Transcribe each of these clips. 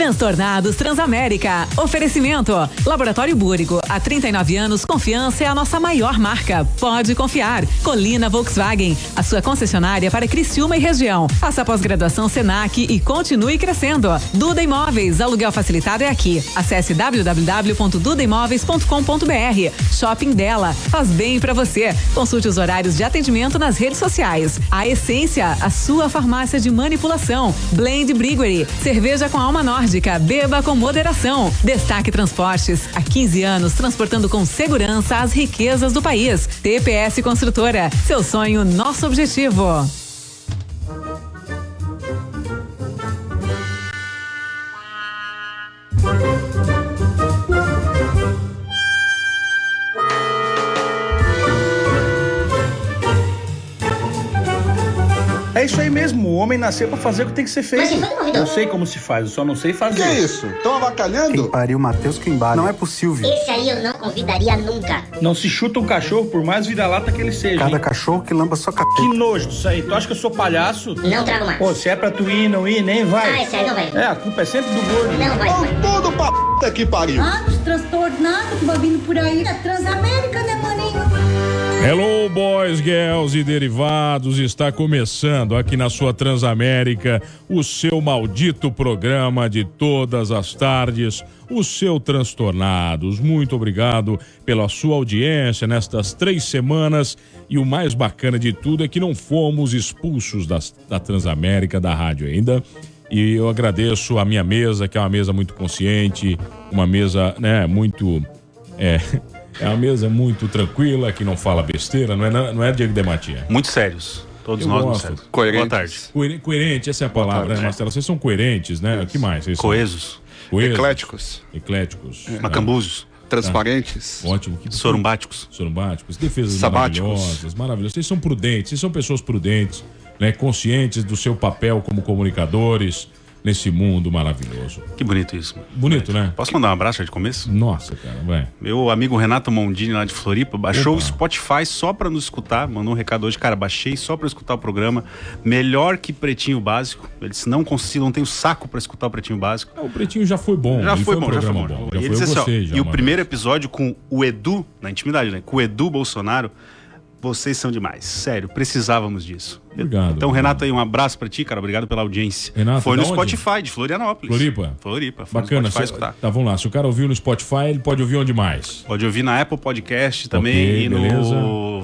Transtornados Transamérica. Oferecimento. Laboratório Búrigo. Há 39 anos, confiança é a nossa maior marca. Pode confiar. Colina Volkswagen. A sua concessionária para Criciúma e região. Faça pós-graduação Senac e continue crescendo. Duda Imóveis. Aluguel facilitado é aqui. Acesse www.dudaimóveis.com.br. Shopping dela. Faz bem para você. Consulte os horários de atendimento nas redes sociais. A Essência. A sua farmácia de manipulação. Blend Briguery. Cerveja com alma Beba com moderação. Destaque Transportes. Há 15 anos transportando com segurança as riquezas do país. TPS Construtora. Seu sonho, nosso objetivo. Isso aí mesmo, o homem nasceu pra fazer o que tem que ser feito. Eu sei como se faz, eu só não sei fazer. Que é isso? Estão avacalhando? Pariu, Matheus Quimbara. Não é possível. Esse aí eu não convidaria nunca. Não se chuta um cachorro, por mais vira-lata que ele seja. Cada hein? cachorro que lamba sua Que cabeça. nojo disso aí. Tu acha que eu sou palhaço? Não trago mais. Pô, se é pra tu ir, não ir, nem vai. Ah, esse aí não vai. É, a culpa é sempre do gordo. Não vai, Vão tudo pra puta que pariu. anos transtornado que vai vindo por aí da Transamérica, né, maninho? Hello, boys, girls e derivados. Está começando aqui na sua Transamérica o seu maldito programa de todas as tardes, o seu Transtornados. Muito obrigado pela sua audiência nestas três semanas. E o mais bacana de tudo é que não fomos expulsos das- da Transamérica, da rádio ainda. E eu agradeço a minha mesa, que é uma mesa muito consciente, uma mesa, né, muito. É, é uma mesa muito tranquila, que não fala besteira, não é, não é Diego Dematia? Muito sérios. Todos Eu nós muito gosto. sérios. Coerentes. Boa tarde. Coer- Coerente, essa é a palavra, né, Marcelo? Vocês são coerentes, né? O que mais? Vocês são Coesos, coesos? Ecléticos, Ecléticos. Ah, macambuzos, transparentes. Ótimo. Que sorumbáticos. sorumbáticos, defesas Sabáticos. maravilhosas, maravilhosas. Vocês são prudentes, vocês são pessoas prudentes, né? Conscientes do seu papel como comunicadores nesse mundo maravilhoso. Que bonito isso. mano. Bonito, né? Posso mandar um abraço de começo? Nossa, cara, vai. Meu amigo Renato Mondini lá de Floripa baixou Opa. o Spotify só pra nos escutar. Mandou um recado hoje, cara. Baixei só pra escutar o programa. Melhor que Pretinho Básico. Ele disse: não consigo, não tenho saco pra escutar o Pretinho Básico. Ah, O Pretinho já foi bom. Já ele foi um bom, já foi bom. Já E, ele foi, disse eu assim, ó, e o primeiro episódio com o Edu, na intimidade, né? Com o Edu Bolsonaro. Vocês são demais. Sério, precisávamos disso. Obrigado, Então. Renato, aí um abraço pra ti, cara. Obrigado pela audiência. Renato, foi no onde? Spotify, de Florianópolis. Floripa? Floripa. Foi Bacana. no se- escutar. tá, vamos lá. Se o cara ouviu no Spotify, ele pode ouvir onde mais? Pode ouvir na Apple Podcast também Ok, e no beleza.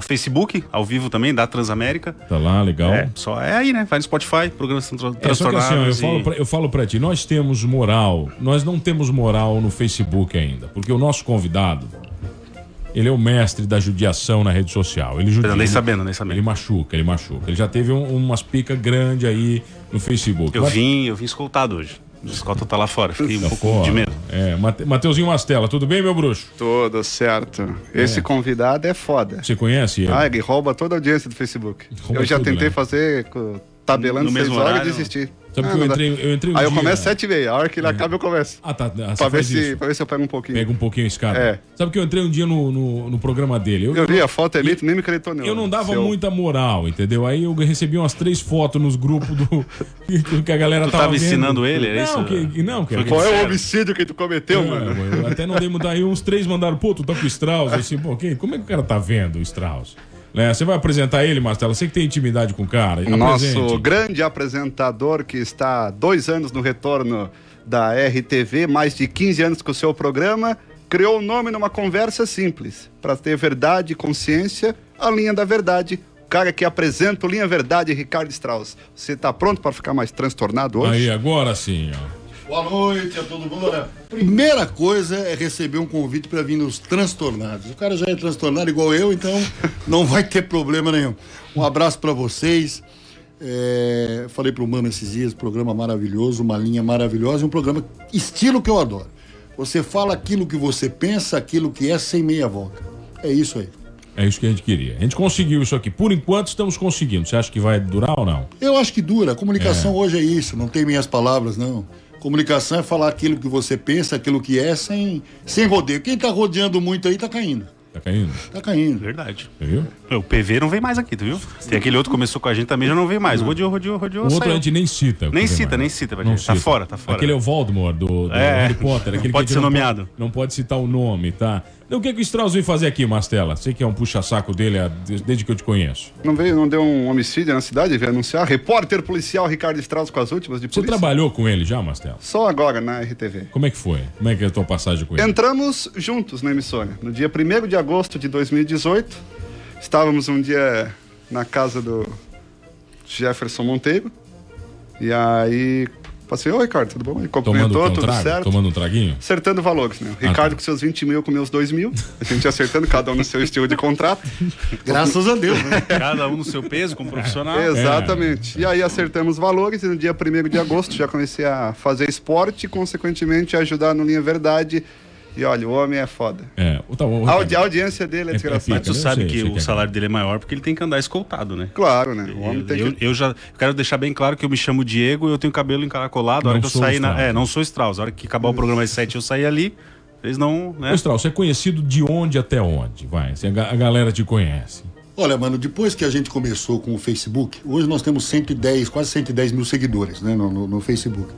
Facebook, ao vivo também, da Transamérica. Tá lá, legal. É, só é aí, né? Vai no Spotify, programas É, só que transtornados. assim, ó, eu, e- falo pra, eu falo pra ti, nós temos moral, nós não temos moral no Facebook ainda, porque o nosso convidado, ele é o mestre da judiação na rede social. Ele judia, nem sabendo, nem sabendo. Ele machuca, ele machuca. Ele já teve um- umas picas grandes aí no Facebook. Eu Mas- vim, eu vim escoltado hoje. O escolta tá lá fora, fiquei um Tá pouco fora. de medo. É, Mate- Mateuzinho Mastella, tudo bem, meu bruxo? Tudo certo. Esse convidado é foda. Você conhece ele? Ah, ele rouba toda a audiência do Facebook. Rouba eu já tudo, tentei né? fazer tabelando No seis mesmo horas horário? e desisti. Sabe Ah, que eu não entrei, eu entrei um Aí eu dia- começo sete e meia. A hora que ele acaba, eu começo. Ah, tá. Ah, Pra ver, se, isso. pra ver se eu pego um pouquinho. Pega um pouquinho a escada. É. Sabe que eu entrei um dia no, no, no programa dele. Eu vi a foto ali, tu nem me acreditou não. Eu não dava Seu- muita moral, entendeu? Aí eu recebi umas três fotos nos grupos do do que a galera Tu tava, tava vendo. ensinando ele, era não, isso? Que, não, que Qual é o homicídio que tu cometeu, É, mano? eu até não dei muito. Aí uns três mandaram, pô, tu tá com o Strauss. Eu Assim, pô, como é que o cara tá vendo o Strauss? Né? Você vai apresentar ele, Marcelo? Você que tem intimidade com o cara. Nosso apresente. grande apresentador que está há dois anos no retorno da RTV, mais de 15 anos com o seu programa, criou o nome numa conversa simples. Para ter verdade e consciência, a linha da verdade. O cara que apresenta o Linha Verdade, Ricardo Strauss. Você está pronto para ficar mais transtornado hoje? Aí, agora sim, ó. Boa noite a todo mundo. Olha, primeira coisa é receber um convite para vir nos transtornados. O cara já é transtornado igual eu, então não vai ter problema nenhum. Um abraço para vocês. É, falei pro Mano esses dias, programa maravilhoso, uma linha maravilhosa e um programa estilo que eu adoro. Você fala aquilo que você pensa, aquilo que é, sem meia volta. É isso aí. É isso que a gente queria. A gente conseguiu isso aqui. Por enquanto, estamos conseguindo. Você acha que vai durar ou não? Eu acho que dura. A comunicação hoje é isso, não tem minhas palavras, não. Comunicação é falar aquilo que você pensa, aquilo que é, sem, sem rodeio. Quem tá rodeando muito aí tá caindo. Tá caindo? Tá caindo. Verdade. Viu? O PV não vem mais aqui, tu viu? Tem aquele outro que começou com a gente também, já não veio mais. Rodeou, rodeou, rodeou. O outro saiu. a gente nem cita. Nem cita, Valdemar. nem cita, Não Vadinho. Tá cita. fora, tá fora. Aquele é o Voldemort do, do É, Harry Potter. não Aquele pode que ser não nomeado. não pode citar o nome, tá? Então, o que, que o Strauss veio fazer aqui, Mastela? Sei que é um puxa-saco dele de- desde que eu te conheço. Não veio, não deu um homicídio na cidade, veio anunciar. Repórter policial Ricardo Strauss com as últimas de Você polícia. trabalhou com ele já, Mastela? Só agora na RTV. Como é que foi? Como é que é a tua passagem com ele? Entramos juntos na emissora. No dia 1 de agosto de 2018, estávamos um dia na casa do Jefferson Monteiro. E aí passei, oi Ricardo, tudo bom? Ele cumprimentou, um tudo trago? certo. Tomando um traguinho? Acertando valores, né? O Ricardo tá. com seus 20 mil, com meus 2 mil. A gente acertando, cada um no seu estilo de contrato. Graças a Deus, né? Cada um no seu peso, como profissional. Exatamente. E aí acertamos valores e no dia 1 de agosto já comecei a fazer esporte e, consequentemente, a ajudar no Linha Verdade. E olha, o homem é foda. É, o, tá, o, A, audi- a audiência dele é, É- é desgraçada. pica, Tu Eu sabe sei, que o é salário dele é maior porque ele tem que andar escoltado, né? Claro, né? O homem Eu, tem eu, que... eu já quero deixar bem claro que eu me chamo Diego e eu tenho cabelo encaracolado. A hora Não que eu sair na. É, não sou Strauss. A hora que acabar o programa às 7 eu sair ali, eles não. Né? Ô, Strauss, você é conhecido de onde até onde? Vai, se a, ga- a galera te conhece. Olha, mano, depois que a gente começou com o Facebook, hoje nós temos 110, quase 110 mil seguidores né, no, no- no Facebook.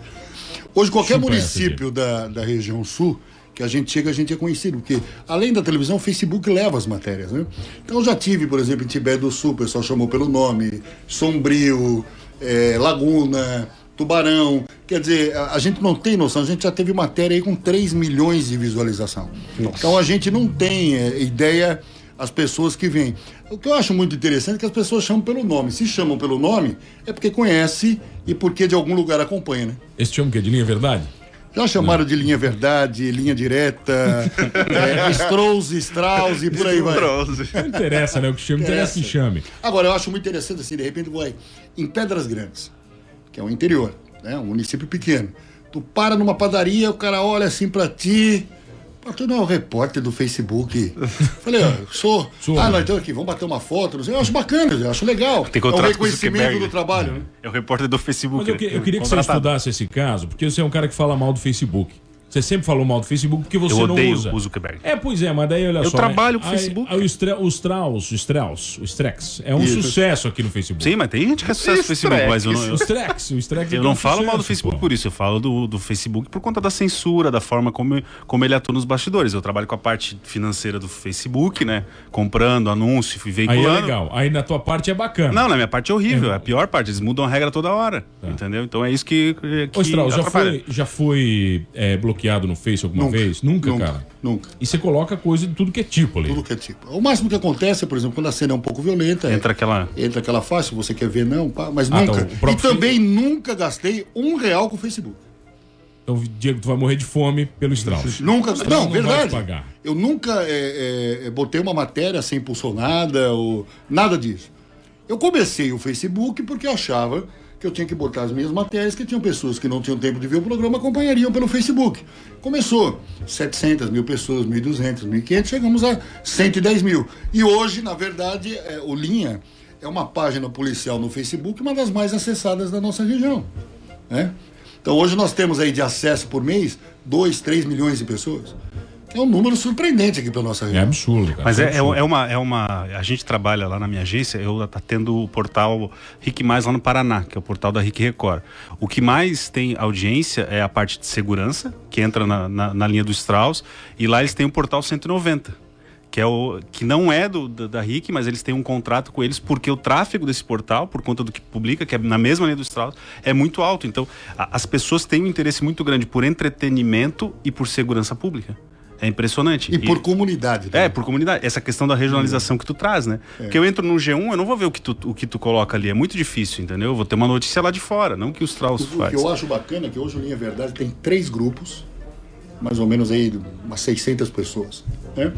Hoje, qualquer Chupa município da, da região sul que a gente chega, a gente é conhecido, porque além da televisão, o Facebook leva as matérias, né? Então eu já tive, por exemplo, em Tibé do Sul, o pessoal chamou pelo nome, Sombrio, eh, Laguna, Tubarão. Quer dizer, a, gente não tem noção, a gente já teve matéria aí com 3 milhões de visualização. Então a gente não tem eh, ideia as pessoas que vêm. O que eu acho muito interessante é que as pessoas chamam pelo nome. Se chamam pelo nome, é porque conhece e porque de algum lugar acompanha, né? Esse chama o quê? De linha verdade? Já chamaram de linha verdade, linha direta, é, Strauss, Strauss e por aí vai. Não interessa, né? O que chama, interessa que chame. Agora, eu acho muito interessante assim, de repente vai em Pedras Grandes, que é o interior, né? Um município pequeno. Tu para numa padaria, o cara olha assim pra ti. Pô, tu não é o repórter do Facebook. Falei, ó, sou. Sou, ah, né? nós estamos aqui, vamos bater uma foto. não sei. Eu acho bacana, eu acho legal. Tem é um reconhecimento do trabalho, né? É o repórter do Facebook. Mas eu, que- né? eu queria que você estudasse esse caso, porque você é um cara que fala mal do Facebook. Você sempre falou mal do Facebook porque você Eu não odeio usa. o Zuckerberg. É, pois é, mas daí olha Eu só. trabalho com o aí- Facebook. Aí, o, Stra, o Strauss, o Strauss, o Strex, é um sucesso aqui no Facebook. Sim, mas tem gente que é sucesso no Facebook, mas eu não. O Eu, Strex, o Strex eu é não um falo mal do sucesso, Facebook pô. por isso, eu falo do, do Facebook por conta da censura, da forma como, como ele atua nos bastidores. Eu trabalho com a parte financeira do Facebook, né? Comprando, anúncio, fui Aí veiculando. é legal. Aí na tua parte é bacana. Não, na minha parte é horrível, é a pior parte. Eles mudam a regra toda hora, entendeu? Então é isso que, que Ô, Strauss, já foi, já foi é, bloqueado no Face alguma Nunca. vez? Nunca, Nunca, cara? nunca. E você coloca coisa de tudo que é tipo ali. Tudo que é tipo. O máximo que acontece, por exemplo, quando a cena é um pouco violenta. é- Entra aquela... entra aquela faixa, você quer ver, não, pá, mas Ah, nunca. tá, o próprio e também nunca gastei um real com o Facebook. Então, Diego, tu vai morrer de fome pelo Strauss. Nunca. Strauss Não, vai te verdade. pagar. Eu nunca é, é, botei uma matéria sem impulsionada ou nada disso. Eu comecei o Facebook porque eu achava que eu tinha que botar as minhas matérias, que tinham pessoas que não tinham tempo de ver o programa, acompanhariam pelo Facebook. Começou 700 mil pessoas, 1.200, 1.500, chegamos a 110 mil. E hoje, na verdade, é, o Linha é uma página policial no Facebook, uma das mais acessadas da nossa região. Né? Então hoje nós temos aí de acesso por mês 2, 3 milhões de pessoas. É um número surpreendente aqui para nossa É região. absurdo, cara. Mas é, é, absurdo. é uma, é uma. A gente trabalha lá na minha agência, eu tá tendo o portal Rick Mais lá no Paraná, que é o portal da Rick Record. O que mais tem audiência é a parte de segurança, que entra na, na, na linha do Strauss, e lá eles têm o portal 190. Que, é o, que não é do, da, da RIC, mas eles têm um contrato com eles porque o tráfego desse portal, por conta do que publica, que é na mesma linha do Strauss, é muito alto. Então, a- as pessoas têm um interesse muito grande por entretenimento e por segurança pública. É impressionante. E por comunidade. né? É, por comunidade. Essa questão da regionalização que tu traz, né? Porque eu entro no G1, eu não vou ver o que, tu, o que tu coloca ali. É muito difícil, entendeu? Eu vou ter uma notícia lá de fora, não que o Strauss O que eu acho bacana é que hoje o Linha Verdade tem três grupos, mais ou menos aí umas 600 pessoas, né?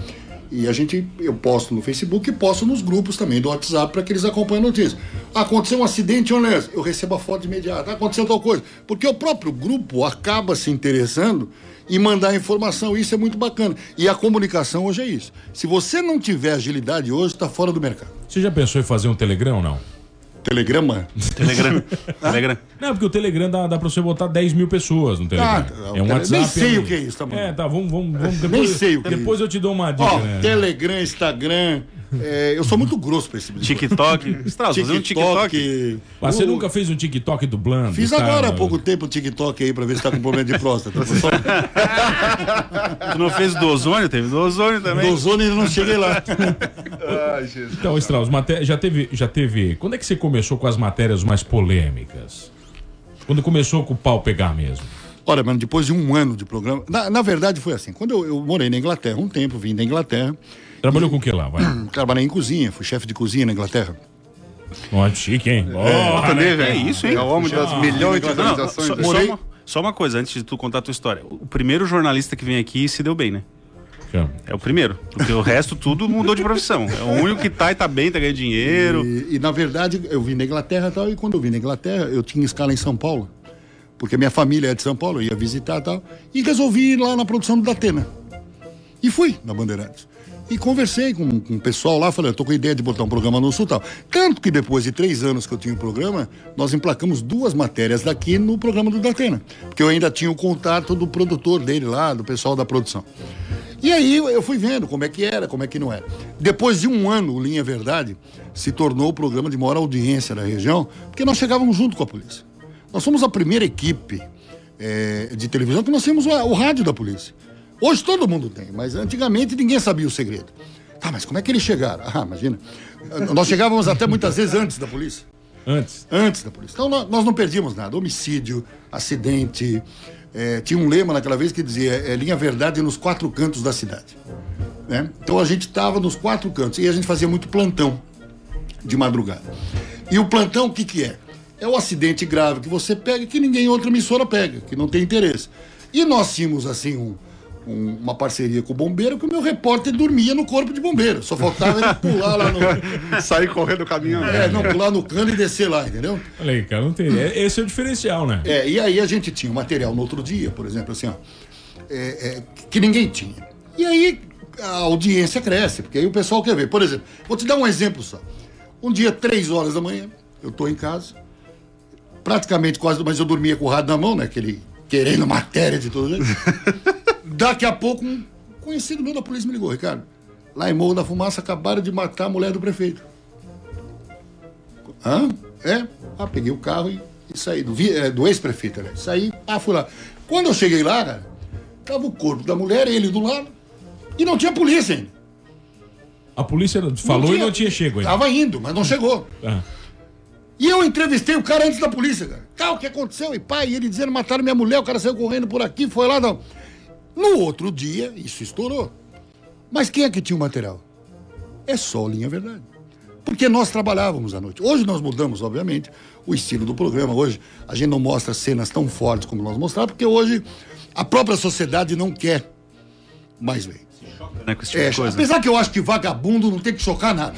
E a gente, eu posto no Facebook e posto nos grupos também do WhatsApp para que eles acompanhem a notícia. Aconteceu um acidente, honesto, eu recebo a foto imediata. Aconteceu tal coisa. Porque o próprio grupo acaba se interessando em mandar informação. Isso é muito bacana. E a comunicação hoje é isso. Se você não tiver agilidade hoje, está fora do mercado. Você já pensou em fazer um Telegram ou não? Telegrama? Telegram. Telegram. Não, porque o Telegram dá, dá pra você botar 10 mil pessoas no Telegram. Ah, é um nem WhatsApp. sei ali. o que é isso, tá bom. É, tá, vamos, vamos, vamos depois, Nem sei o que é Depois isso. eu te dou uma dica, Ó, né? Telegram, Instagram. É, eu sou muito grosso pra esse tipo de coisa. TikTok. Fazer um TikTok. Mas você nunca fez um TikTok dublando? Fiz tá? agora há pouco tempo o TikTok aí pra ver se tá com problema de próstata. Só Tu não fez do ozônio? Teve do ozônio também. do ozônio ainda não cheguei lá. Ai, Jesus. Então, Strauss, maté- já teve, já teve. Quando é que você começou com as matérias mais polêmicas? Quando começou com o pau pegar mesmo? Olha, mano, depois de um ano de programa. Na, na verdade foi assim. Quando eu, eu morei na Inglaterra, um tempo, vim da Inglaterra, Trabalhou com o que lá? Vai. trabalhei em cozinha, fui chefe de cozinha na Inglaterra. Ó, chique, hein? Também, É velho. isso, hein? É o homem das milhões de Não, não, visualizações. só, né? só uma, só uma coisa, antes de tu contar a tua história. O primeiro jornalista que vem aqui se deu bem, né? É o primeiro. Porque o resto tudo mudou de profissão. É o único que tá e tá bem, tá ganhando dinheiro. E, e, na verdade eu vim da Inglaterra e tal, e quando eu vim da Inglaterra, eu tinha escala em São Paulo. Porque minha família é de São Paulo, eu ia visitar e tal. E resolvi ir lá na produção do Datena. E fui na Bandeirantes. E conversei com, com o pessoal lá, falei, eu tô com ideia de botar um programa no Sul tal. Tanto que depois de três anos que eu tinha o programa, nós emplacamos duas matérias daqui no programa do Datena. Porque eu ainda tinha o contato do produtor dele lá, do pessoal da produção. E aí eu fui vendo como é que era, como é que não era. Depois de um ano, o Linha Verdade se tornou o programa de maior audiência da região, porque nós chegávamos junto com a polícia. Nós fomos a primeira equipe eh, de televisão que nós tínhamos o, o rádio da polícia. Hoje todo mundo tem, mas antigamente ninguém sabia o segredo. Tá, mas como é que eles chegaram? Ah, imagina. Nós chegávamos até muitas vezes antes da polícia. Antes. Antes da polícia. Então nó- nós não perdíamos nada. Homicídio, acidente. eh, tinha um lema naquela vez que dizia é, linha verdade nos quatro cantos da cidade. né? Então a gente estava nos quatro cantos e a gente fazia muito plantão de madrugada. E o plantão o que, que é? É o acidente grave que você pega que ninguém outra emissora pega, que não tem interesse. E nós tínhamos assim um- um- uma parceria com o bombeiro que o meu repórter dormia no corpo de bombeiro. Só faltava ele pular lá no. Sair correndo do caminhão. É, não, pular no cano e descer lá, entendeu? Olha aí, cara, não tem. Esse é o diferencial, né? É, e aí a gente tinha um material no outro dia, por exemplo, assim, ó, é, é, que ninguém tinha. E aí a audiência cresce, porque aí o pessoal quer ver. Por exemplo, vou te dar um exemplo só. Um dia, três horas da manhã, eu tô em casa, praticamente quase, mas eu dormia com o rádio na mão, né? Aquele querendo matéria de todo jeito. Daqui a pouco, um conhecido meu da polícia me ligou, Ricardo. Lá em Morro da Fumaça acabaram de matar a mulher do prefeito. Hã? É? Ah, peguei o carro e, e saí, do, é, do ex-prefeito, né? Saí, ah, fui lá. Quando eu cheguei lá, cara, tava o corpo da mulher, ele do lado, e não tinha polícia ainda. A polícia falou Não e não tinha chego ainda. Tava indo, mas não chegou. Ah. E eu entrevistei o cara antes da polícia, cara. Tá, o que aconteceu? E pai, ele dizendo, mataram minha mulher, o cara saiu correndo por aqui, foi lá, não. No outro dia, isso estourou. Mas quem é que tinha o material? É só linha verdade. Porque nós trabalhávamos à noite. Hoje nós mudamos, obviamente, o estilo do programa. Hoje a gente não mostra cenas tão fortes como nós mostrávamos, porque hoje a própria sociedade não quer mais ver. Né, com esse tipo É, de coisa. apesar que eu acho que vagabundo não tem que chocar nada.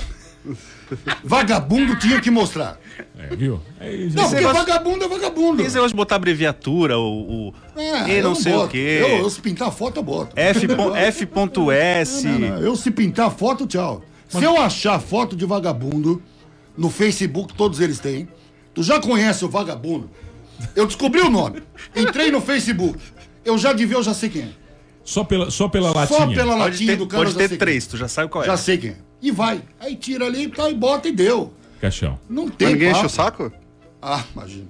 Vagabundo tinha que mostrar. É, viu? É isso. Não, porque vagabundo é vagabundo. Negócio de botar abreviatura, o. o É, e eu não sei o boto. quê. Eu, eu, se pintar foto, eu boto. F. pon- F.S. Não, não, Eu, se pintar foto, tchau. Se eu achar foto de vagabundo, no Facebook, todos eles têm. Tu já conhece o vagabundo? Eu descobri o nome. Entrei no Facebook. Eu já de ver, eu já sei quem é. Só pela, só pela latinha. Só pela Pode latinha ter, do cara. pode já ter sei três, tu já sabe qual é. é. Já sei quem é. E vai. Aí tira ali, tá, e bota e deu. Caixão. Não tem Mas ninguém enche papo. o saco? Ah, imagina.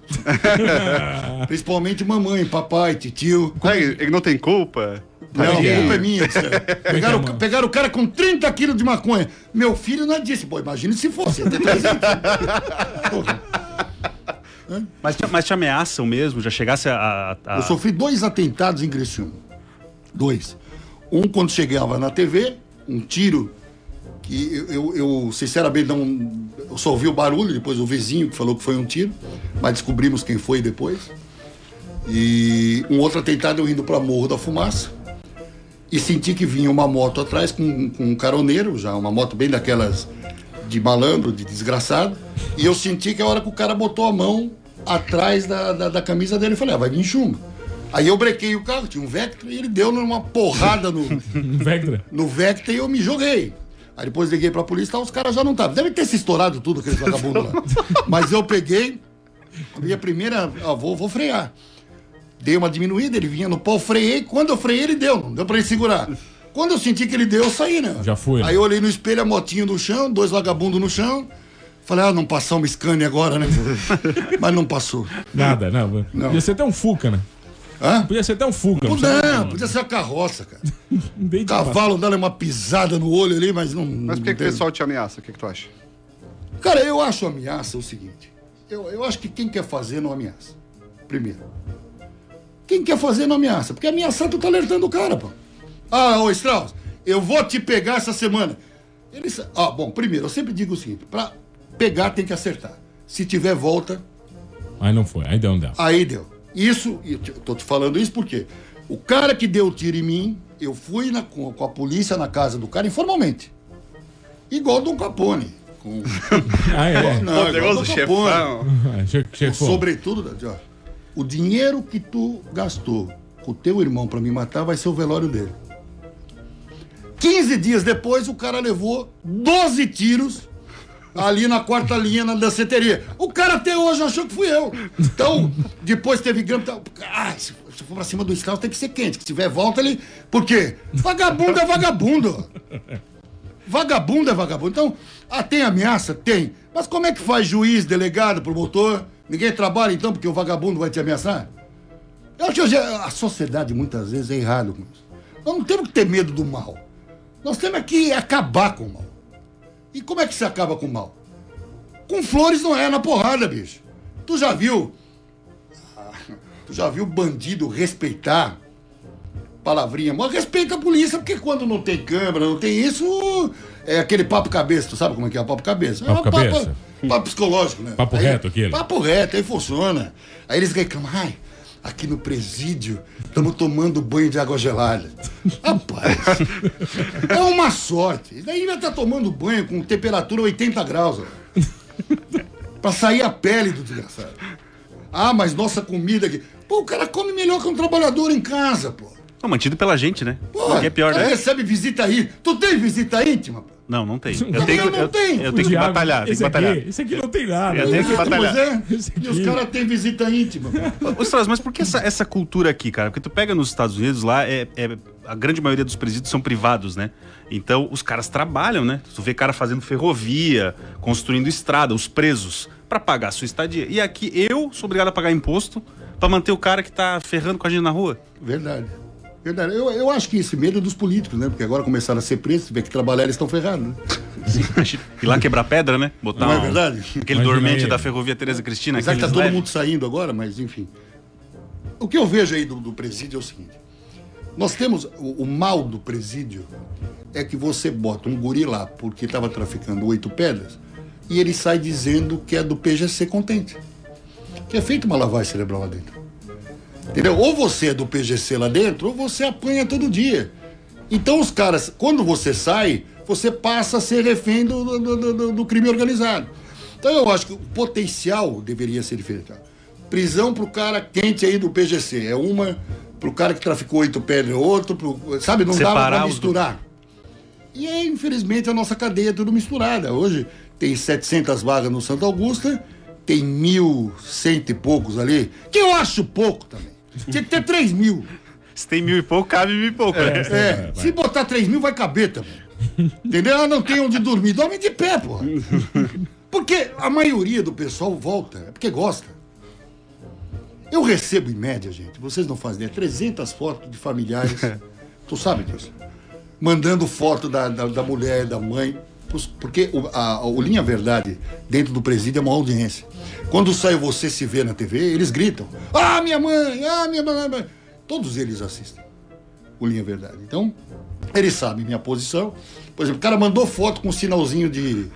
Principalmente mamãe, papai, tio. É, ele não tem culpa? Não, a culpa é minha. é. Pegaram, mano. pegaram o cara com 30 quilos de maconha. Meu filho não é disse. Pô, imagina se fosse. ia ter 300. Porra. Mas, te- mas te ameaçam mesmo? Já chegasse a. a- a- Eu sofri dois atentados em Criciúma. Dois. Um quando chegava na TV, um tiro que eu, eu, eu, sinceramente não. Eu só ouvi o barulho, depois o vizinho que falou que foi um tiro, mas descobrimos quem foi depois. E um outro atentado eu indo para Morro da Fumaça e senti que vinha uma moto atrás com, com um caroneiro, já uma moto bem daquelas de malandro, de desgraçado. E eu senti que a hora que o cara botou a mão atrás da, da, da camisa dele, eu falei, ah, vai vir chumbo. Aí eu brequei o carro, tinha um Vectra, e ele deu numa porrada no, Vectra. no Vectra e eu me joguei. Aí depois liguei pra polícia, tá, os caras já não estavam. Deve ter se estourado tudo aqueles vagabundos lá. Mas eu peguei, a minha primeira, ah, vou, vou frear. Dei uma diminuída, ele vinha no pau, freiei. Quando eu freiei, ele deu, não deu pra ele segurar. Quando eu senti que ele deu, eu saí, né? Já foi, né? Aí eu olhei no espelho, a motinho no chão, dois vagabundos no chão. Falei, ah, não passar uma Scania agora, né? Mas não passou. Nada, não. Não. Podia ser até um Fuca, né? Hã? Podia ser até um Fuca. Não, precisa- podia ser a carroça, cara. Bem O cavalo dando uma pisada no olho ali, mas não. Mas por que, que o pessoal te ameaça? O que, que tu acha? Cara, eu acho ameaça o seguinte. Eu, eu acho que quem quer fazer não ameaça. Primeiro. Quem quer fazer não ameaça. Porque ameaçar tu tá alertando o cara, pô. Ah, ô Strauss, eu vou te pegar essa semana. Eles. Ah, bom, primeiro, eu sempre digo o seguinte: pra pegar tem que acertar. Se tiver volta, Aí não foi, aí deu um dela. Aí deu. Isso, e eu te- tô te falando isso porque o cara que deu o tiro em mim, eu fui na- com, com a polícia na casa do cara informalmente. Igual do Capone. Com... Ah, é? Não, igual do Capone. Ah, chefão. Sobretudo, ó, o dinheiro que tu gastou com o teu irmão pra me matar vai ser o velório dele. 15 dias depois, o cara levou 12 tiros ali na quarta linha na danceteria. O cara até hoje achou que fui eu. Então, depois teve grama. Tá, ah, se, for pra cima do Strauss tem que ser quente. Que se tiver volta, ele. Por quê? Vagabundo é vagabundo. Vagabundo é vagabundo. Então, ah, tem ameaça? Tem. Mas como é que faz juiz, delegado, promotor? Ninguém trabalha então porque o vagabundo vai te ameaçar? Eu acho que a sociedade muitas vezes é isso. Nós não temos que ter medo do mal. Nós temos é que acabar com o mal. E como é que se acaba com o mal? Com flores não é na porrada, bicho. Tu já viu? Ah, Tu já viu bandido respeitar palavrinha? Mas respeita a polícia, porque quando não tem câmera, não tem isso, é aquele papo cabeça. Tu sabe como é que é o papo cabeça? Papo é um cabeça? Papo, papo psicológico, né? Papo Aí- reto aquele? Papo reto, aí funciona. Aí eles reclamam, ai, aqui no presídio estamos tomando banho de água gelada. Rapaz, é uma sorte. E daí vai estar tomando banho com temperatura 80 graus, ó. Pra sair a pele do desgraçado. Ah, mas nossa comida aqui. Pô, o cara come melhor que um trabalhador em casa, pô. Não, mantido pela gente, né? Pô, que é pior, né? recebe visita aí. Tu tem visita íntima? pô? Não, não tem. Eu tenho, eu que- não eu, tenho. eu tenho que batalhar, tenho que batalhar. Aqui, esse aqui não tem nada. Eu tenho que batalhar. Pois é. Esse E os caras têm visita íntima. pô. Ô, Strauss, mas por que essa, essa cultura aqui, cara? Porque tu pega nos Estados Unidos, lá é, é- a grande maioria dos presídios são privados, né? Então os caras trabalham, né? Tu vê cara fazendo ferrovia, construindo estrada, os presos, pra pagar a sua estadia. E aqui eu sou obrigado a pagar imposto pra manter o cara que tá ferrando com a gente na rua. Verdade. Verdade. Eu, eu acho que esse medo é dos políticos, né? Porque agora começaram a ser presos, vê que trabalhar eles estão ferrados, né? Ir lá quebrar pedra, né? Botar Não é um- verdade? aquele Imagina dormente aí. da ferrovia Tereza Cristina. Apesar que tá todo leve. mundo saindo agora, mas enfim. O que eu vejo aí do, do presídio é o seguinte: nós temos. O, o mal do presídio é que você bota um guri lá porque estava traficando oito pedras e ele sai dizendo que é do PGC Contente. Que é feita uma lavagem cerebral lá dentro. Entendeu? Ou você é do PGC lá dentro, ou você apanha todo dia. Então os caras, quando você sai, você passa a ser refém do, do, do- do- crime organizado. Então eu acho que o potencial deveria ser diferente. Prisão pro cara quente aí do PGC. É uma pro cara que traficou oito pedras, é outro, pro, sabe? Não dá Separar pra os misturar. E aí, infelizmente, a nossa cadeia é tudo misturada. Hoje tem 700 vagas no Santa Augusta, tem mil, cento e poucos ali, que eu acho pouco também. Tinha que ter 3 mil. Se tem mil e pouco, cabe mil e pouco, né? É, se botar 3 mil, vai caber também. Entendeu? Ah, não tem onde dormir. Dorme de pé, porra. Porque a maioria do pessoal volta, é porque gosta. Eu recebo, em média, gente, vocês não fazem ideia, 300 fotos de familiares. tu sabe disso? Mandando foto da, da, da mulher, da mãe. Porque o, a, o Linha Verdade, dentro do presídio, é uma audiência. Quando sai você se vê na TV, eles gritam: Ah, minha mãe! Ah, minha mãe! Todos eles assistem o Linha Verdade. Então, eles sabem minha posição. Por exemplo, o cara mandou foto com um sinalzinho de.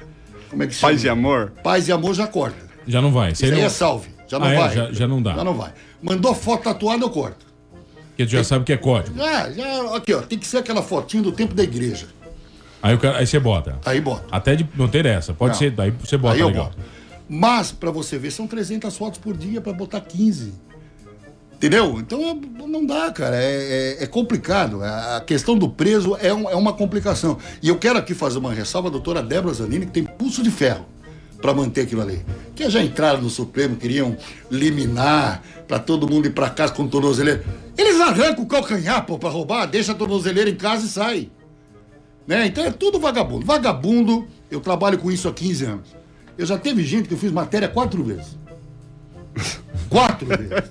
Como é que chama? Paz e amor? Paz e amor já corta. Já não vai. Isso aí não... é salve. Já não Ah, é? vai. Já- já não dá. Já não vai. Mandou foto tatuada, eu corto. Porque tu já sabe que é código. Já, já, aqui, ó. Tem que ser aquela fotinho do tempo da igreja. Aí, cara, aí você bota. Aí bota. Até de não ter essa. Pode Não. ser, daí você bota Aí eu legal. boto. Mas, pra você ver, são 300 fotos por dia pra botar 15. Entendeu? Então não dá, cara. É, é- é complicado. A questão do preso é, um- é uma complicação. E eu quero aqui fazer uma ressalva à doutora Débora Zanini, que tem pulso de ferro para manter aquilo ali. Que já entraram no Supremo, queriam liminar para todo mundo ir para casa com tornozeleira. Eles arrancam o calcanhar, pô, pra roubar, deixa a tornozeleira em casa e sai. Né? Então é tudo vagabundo. Vagabundo, eu trabalho com isso há 15 anos. Eu já teve gente que eu fiz matéria quatro vezes. Quatro vezes.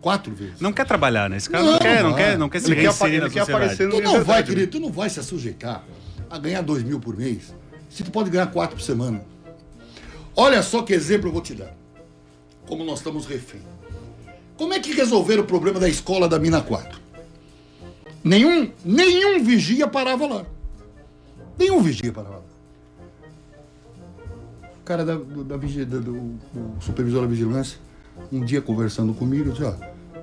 Quatro vezes. Não quer trabalhar, né? Esse cara não, Não, quer, não não. quer, não quer se Ele quer ele na quer sociedade. aparecer no- Tu não vai, né? querido, tu não vai se sujeitar a ganhar dois mil por mês se tu pode ganhar quatro por semana. Olha só que exemplo eu vou te dar. Como nós estamos refém. Como é que resolveram o problema da escola da Mina 4? Nenhum, nenhum vigia parava lá. Nenhum vigia parava lá. O cara da, do, da vigia- do, do- o supervisor da vigilância, um dia conversando comigo, disse, ó,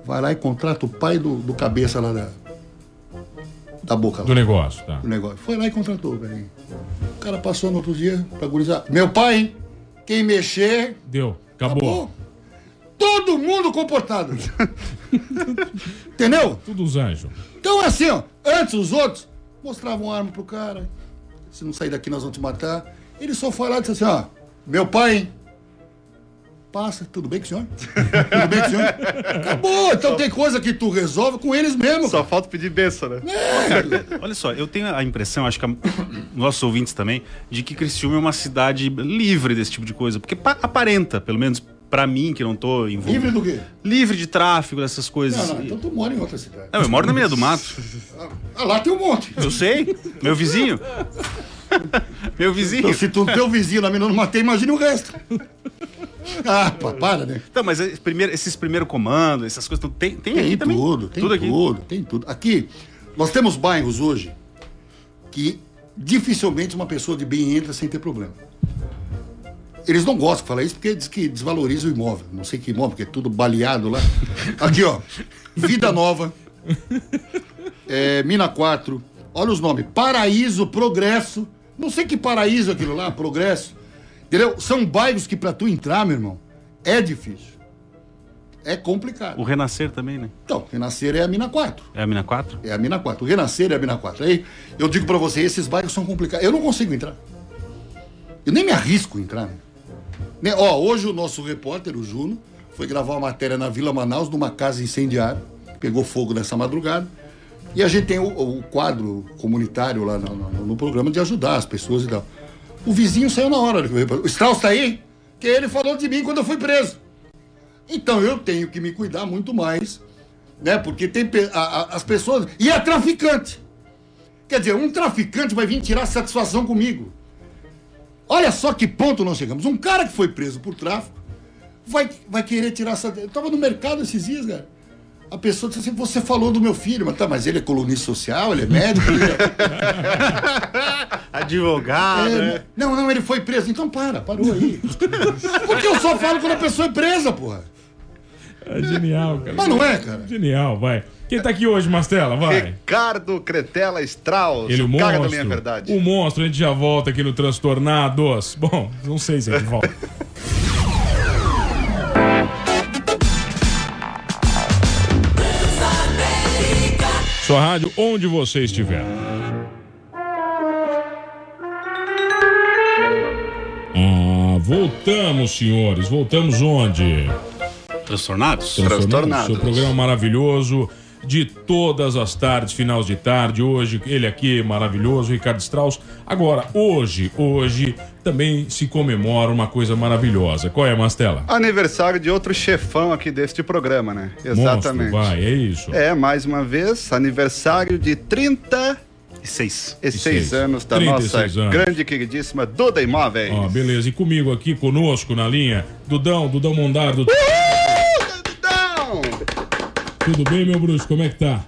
vai lá e contrata o pai do, do cabeça lá da, da boca lá Do negócio, tá? o negócio. Foi lá e contratou, velho. O cara passou no outro dia pra gurizar. Meu pai, hein? Quem mexer, Deu. Acabou. acabou. Todo mundo comportado. Entendeu? Tudo os anjos. Então, assim, ó. Antes, os outros mostravam arma pro cara. Se não sair daqui, nós vamos te matar. Ele só foi lá e disse assim, ó. Meu pai, hein? Passa, tudo bem com o senhor? Tudo bem com o senhor? Acabou. Então tem coisa que tu resolve com eles mesmo. Só falta pedir benção, né? Olha só, eu tenho a impressão, acho que a, nossos ouvintes também, de que Criciúma é uma cidade livre desse tipo de coisa. Porque pa- aparenta, pelo menos pra mim, que não tô envolvido. Livre do quê? Livre de tráfego, dessas coisas. Não, não, então tu mora em outra cidade. Não, eu moro na meia do mato. Ah, lá tem um monte. Eu sei. Meu vizinho. Meu vizinho. Então, se tu teu vizinho lá não matei, imagine o resto. Ah, pá, para, né? Então, mas primeiro- esses primeiros comandos, essas coisas, tudo, tem, tem, aqui Tem também? tudo, tem tudo tudo, aqui. tem tudo. Aqui, nós temos bairros hoje que dificilmente uma pessoa de bem entra sem ter problema. Eles não gostam de falar isso porque diz que desvaloriza o imóvel. Não sei que imóvel, porque é tudo baleado lá. Aqui, ó. Vida Nova. é, Mina 4. Olha os nomes. Paraíso, Progresso. Não sei que paraíso é aquilo lá, Progresso. Entendeu? São bairros que pra tu entrar, meu irmão, é difícil. É complicado. O Renascer também, né? Então, Renascer é a Mina 4. É a Mina 4? É a Mina 4. O Renascer é a Mina 4. Aí eu digo pra você, esses bairros são complicados. Eu não consigo entrar. Eu nem me arrisco a entrar. Né? Né, Ó, hoje o nosso repórter, o Juno, foi gravar uma matéria na Vila Manaus, numa casa incendiária. Pegou fogo nessa madrugada. E a gente tem o, o quadro comunitário lá no, no- no programa de ajudar as pessoas e tal. O vizinho saiu na hora. O Strauss tá aí? Que ele falou de mim quando eu fui preso. Então eu tenho que me cuidar muito mais, né? Porque tem a- a- as pessoas. E é traficante. Quer dizer, um traficante vai vir tirar satisfação comigo. Olha só que ponto nós chegamos. Um cara que foi preso por tráfico vai, vai querer tirar satisfação. Eu tava no mercado esses dias, cara. A pessoa disse assim: você falou do meu filho, mas tá, mas ele é colunista social, ele é médico. ele é- Advogado, é, né? não, não, ele foi preso. Então para, parou aí. Porque eu só falo quando a pessoa é presa, porra. É genial, cara. Mas não é, cara. Genial, vai. Quem tá aqui hoje, Mastela? Vai. Ricardo Cretela Strauss, Ele, o o cara da monstro. minha verdade. O monstro, a gente já volta aqui no Transtornados. Bom, não sei se a gente volta. Sua rádio, onde você estiver. Ah, voltamos, senhores. Voltamos onde? Transtornados? Transtornados. Seu programa maravilhoso de todas as tardes, finais de tarde. Hoje, ele aqui, maravilhoso, Ricardo Strauss. Agora, hoje, hoje também se comemora uma coisa maravilhosa. Qual é, Mastela? Aniversário de outro chefão aqui deste programa, né? Exatamente. Monstro, vai, é isso. É, mais uma vez, aniversário de 36 Seis. anos da 36 nossa anos. grande queridíssima Duda Imóveis. Ó, beleza. E comigo aqui, conosco na linha, Dudão, Dudão Mondardo. Dudão! Tudo bem, meu bruxo? Como é que tá?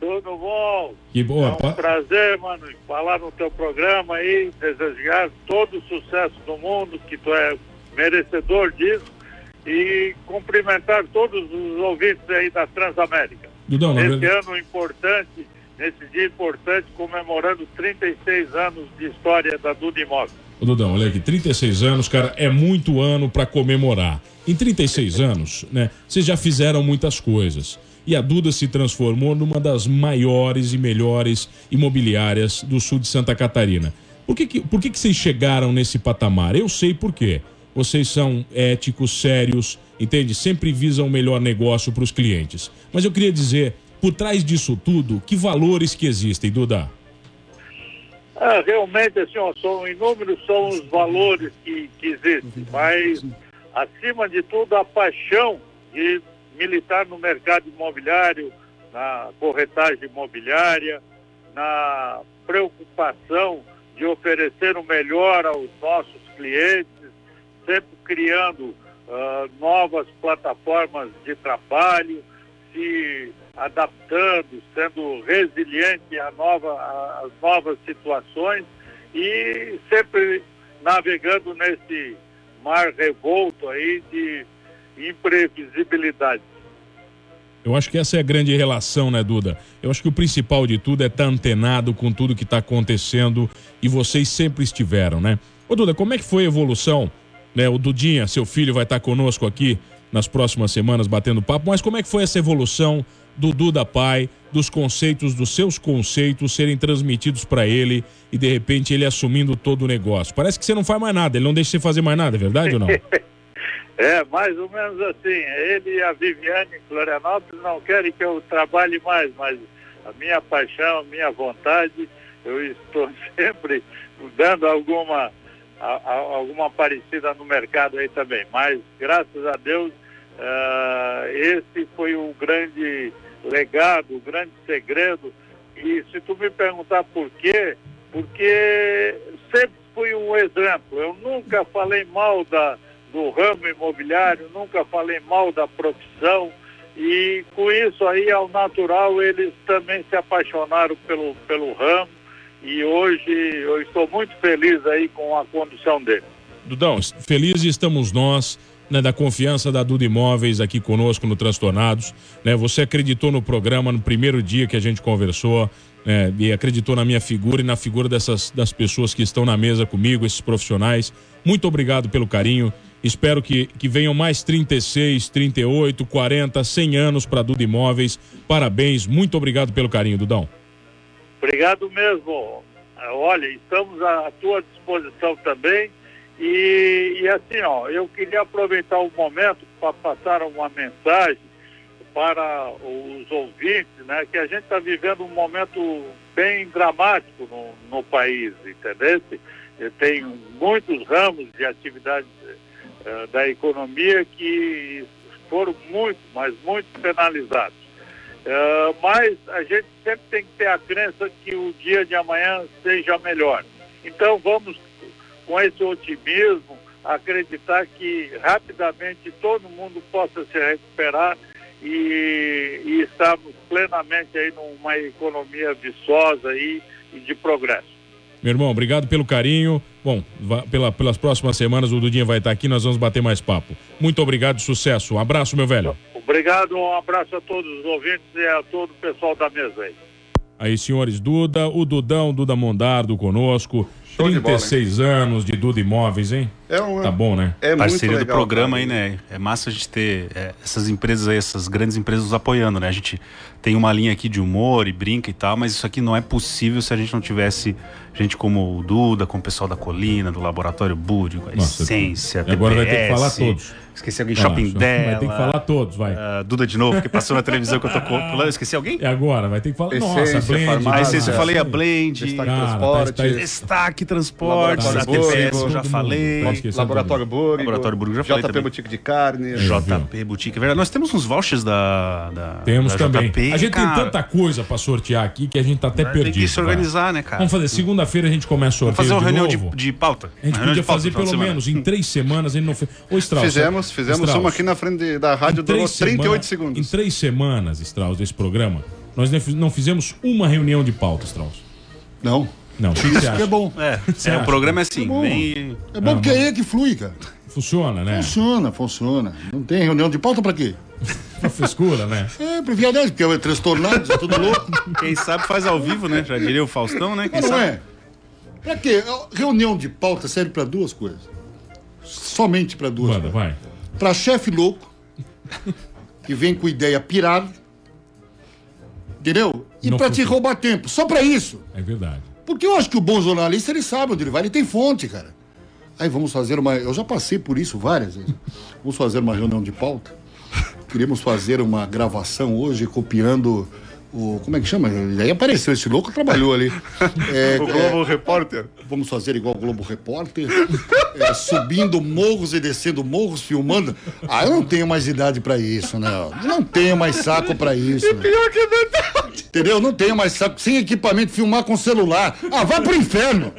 Tudo bom? Que boa. É um pa- prazer, mano, falar no teu programa aí, desejar todo o sucesso do mundo, que tu é merecedor disso, e cumprimentar todos os ouvintes aí da Transamérica. Dudão, na Nesse verdade. ano importante, nesse dia importante, comemorando 36 anos de história da Duda Imóveis. Ô, Dudão, olha aqui, 36 anos, cara, é muito ano pra comemorar. Em 36 anos, né, vocês já fizeram muitas coisas. E a Duda se transformou numa das maiores e melhores imobiliárias do sul de Santa Catarina. Por que, que, por que, que vocês chegaram nesse patamar? Eu sei por quê. Vocês são éticos, sérios, entende? Sempre visam o melhor negócio para os clientes. Mas eu queria dizer, por trás disso tudo, que valores que existem, Duda? Ah, realmente, assim, ó, são inúmeros são os valores que, que existem, mas, acima de tudo, a paixão de militar no mercado imobiliário, na corretagem imobiliária, na preocupação de oferecer o melhor aos nossos clientes, sempre criando ah, novas plataformas de trabalho, se adaptando, sendo resiliente nova, às novas situações e sempre navegando nesse mar revolto aí de imprevisibilidade. Eu acho que essa é a grande relação, né, Duda? Eu acho que o principal de tudo é estar antenado com tudo que está acontecendo e vocês sempre estiveram, né? Ô, Duda, como é que foi a evolução? Né, o Dudinha, seu filho, vai estar conosco aqui nas próximas semanas batendo papo, mas como é que foi essa evolução do Duda pai, dos conceitos, dos seus conceitos serem transmitidos para ele e de repente ele assumindo todo o negócio? Parece que você não faz mais nada, ele não deixa você fazer mais nada, é verdade ou não? É, mais ou menos assim. Ele e a Viviane em Florianópolis não querem que eu trabalhe mais, mas a minha paixão, a minha vontade, eu estou sempre dando alguma, a- a- alguma parecida no mercado aí também. Mas, graças a Deus, ah, esse foi o grande legado, o grande segredo. E se tu me perguntar por quê, porque sempre fui um exemplo. Eu nunca falei mal da, do ramo imobiliário, nunca falei mal da profissão. E com isso aí, ao natural, eles também se apaixonaram pelo, pelo ramo. E hoje eu estou muito feliz aí com a condução dele. Dudão, felizes estamos nós, né, da confiança da Duda Imóveis aqui conosco no Transtornados. Né, você acreditou no programa no primeiro dia que a gente conversou, né, e acreditou na minha figura e na figura dessas das pessoas que estão na mesa comigo, esses profissionais. Muito obrigado pelo carinho. Espero que, que venham mais 36, 38, 40, 100 anos para Duda Imóveis. Parabéns, muito obrigado pelo carinho, Dudão. Obrigado mesmo. Olha, estamos à tua disposição também. E, e assim, ó, eu queria aproveitar o momento para passar uma mensagem para os ouvintes, né, que a gente está vivendo um momento bem dramático no, no país, entendeu? Tem muitos ramos de atividades eh, da economia que foram muito, mas muito penalizados. Eh, mas a gente sempre tem que ter a crença que o dia de amanhã seja melhor. Então vamos, com esse otimismo, acreditar que rapidamente todo mundo possa se recuperar e, e estarmos plenamente aí numa economia viçosa aí e de progresso. Meu irmão, obrigado pelo carinho. Bom, pela- pelas próximas semanas o Dudinha vai estar aqui, nós vamos bater mais papo. Muito obrigado, sucesso. Um abraço, meu velho. Obrigado, um abraço a todos os ouvintes e a todo o pessoal da mesa aí. Aí, senhores Duda, o Dudão, Duda Mondardo conosco. Show de bola, 36 anos de Duda Imóveis, hein? É um, Tá bom, né? É Parceria muito do legal, programa cara. aí, né? É massa a gente ter é, essas empresas aí, essas grandes empresas nos apoiando, né? A gente tem uma linha aqui de humor e brinca e tal, mas isso aqui não é possível se a gente não tivesse gente como o Duda, como o pessoal da Colina, do Laboratório Búdico, a Nossa, Essência, e agora vai ter que TPS, falar todos. Esqueci alguém, Ah, Shopping dela. Vai ter que falar todos, vai. ah, Duda de novo, que passou na televisão que eu tô falando. Eu esqueci alguém? É agora, vai ter que falar. Nossa, Essência, Blend. farmácia. A Essência, eu Ah, falei a. Blend, Destaque Cara, Transporte, tá- tá- Destaque Transportes, a Laboratório TPS eu já falei. Esqueci Laboratório Búrigo, Laboratório Búrigo, já falei JP também. Boutique de Carne. JP Boutique, é verdade. Nós temos uns vouchers da, da Temos da também. JP, a gente cara. tem tanta coisa pra sortear aqui que a gente tá até perdido. Tem que se cara. organizar, né, cara? Vamos fazer, segunda-feira a gente começa o Vamos sorteio fazer uma de reunião de, de pauta. A gente Uma podia pauta fazer pelo menos em três semanas, a gente não fez. Ô, Strauss, Fizemos, fizemos Strauss, uma aqui na frente da rádio, em durou três 38 semana- Em segundos. três semanas, Strauss, desse programa, nós não fizemos uma reunião de pauta, Strauss. Não. Não, o que, que você Isso que acha? é bom. É, é, o programa é assim. É bom. vem- É bom porque aí é que flui, cara. Funciona, né? Funciona, funciona. Não tem reunião de pauta pra quê? Uma frescura, né? É, pra viadagem, porque é transtornado, é tudo louco. Quem sabe faz ao vivo, né? Já diria o Faustão, né? Quem Mas não sabe? é. Pra quê? Reunião de pauta serve pra duas coisas. Somente pra duas Manda, coisas. vai. Pra chefe louco, que vem com ideia pirada. Entendeu? E Não pra te roubar tempo. Só pra isso. É verdade. Porque eu acho que o bom jornalista, ele sabe onde ele vai, ele tem fonte, cara. Aí vamos fazer uma. Eu já passei por isso várias vezes. Vamos fazer uma reunião de pauta. Queríamos fazer uma gravação hoje copiando o. Como é que chama? Aí apareceu esse louco trabalhou ali. É, O Globo Repórter. Vamos fazer igual o Globo Repórter, é, subindo morros e descendo morros, filmando. Ah, eu não tenho mais idade pra isso, né? Não tenho mais saco pra isso. né? Pior que é verdade. Entendeu? Não tenho mais saco. Sem equipamento, filmar com celular. Ah, vai pro inferno!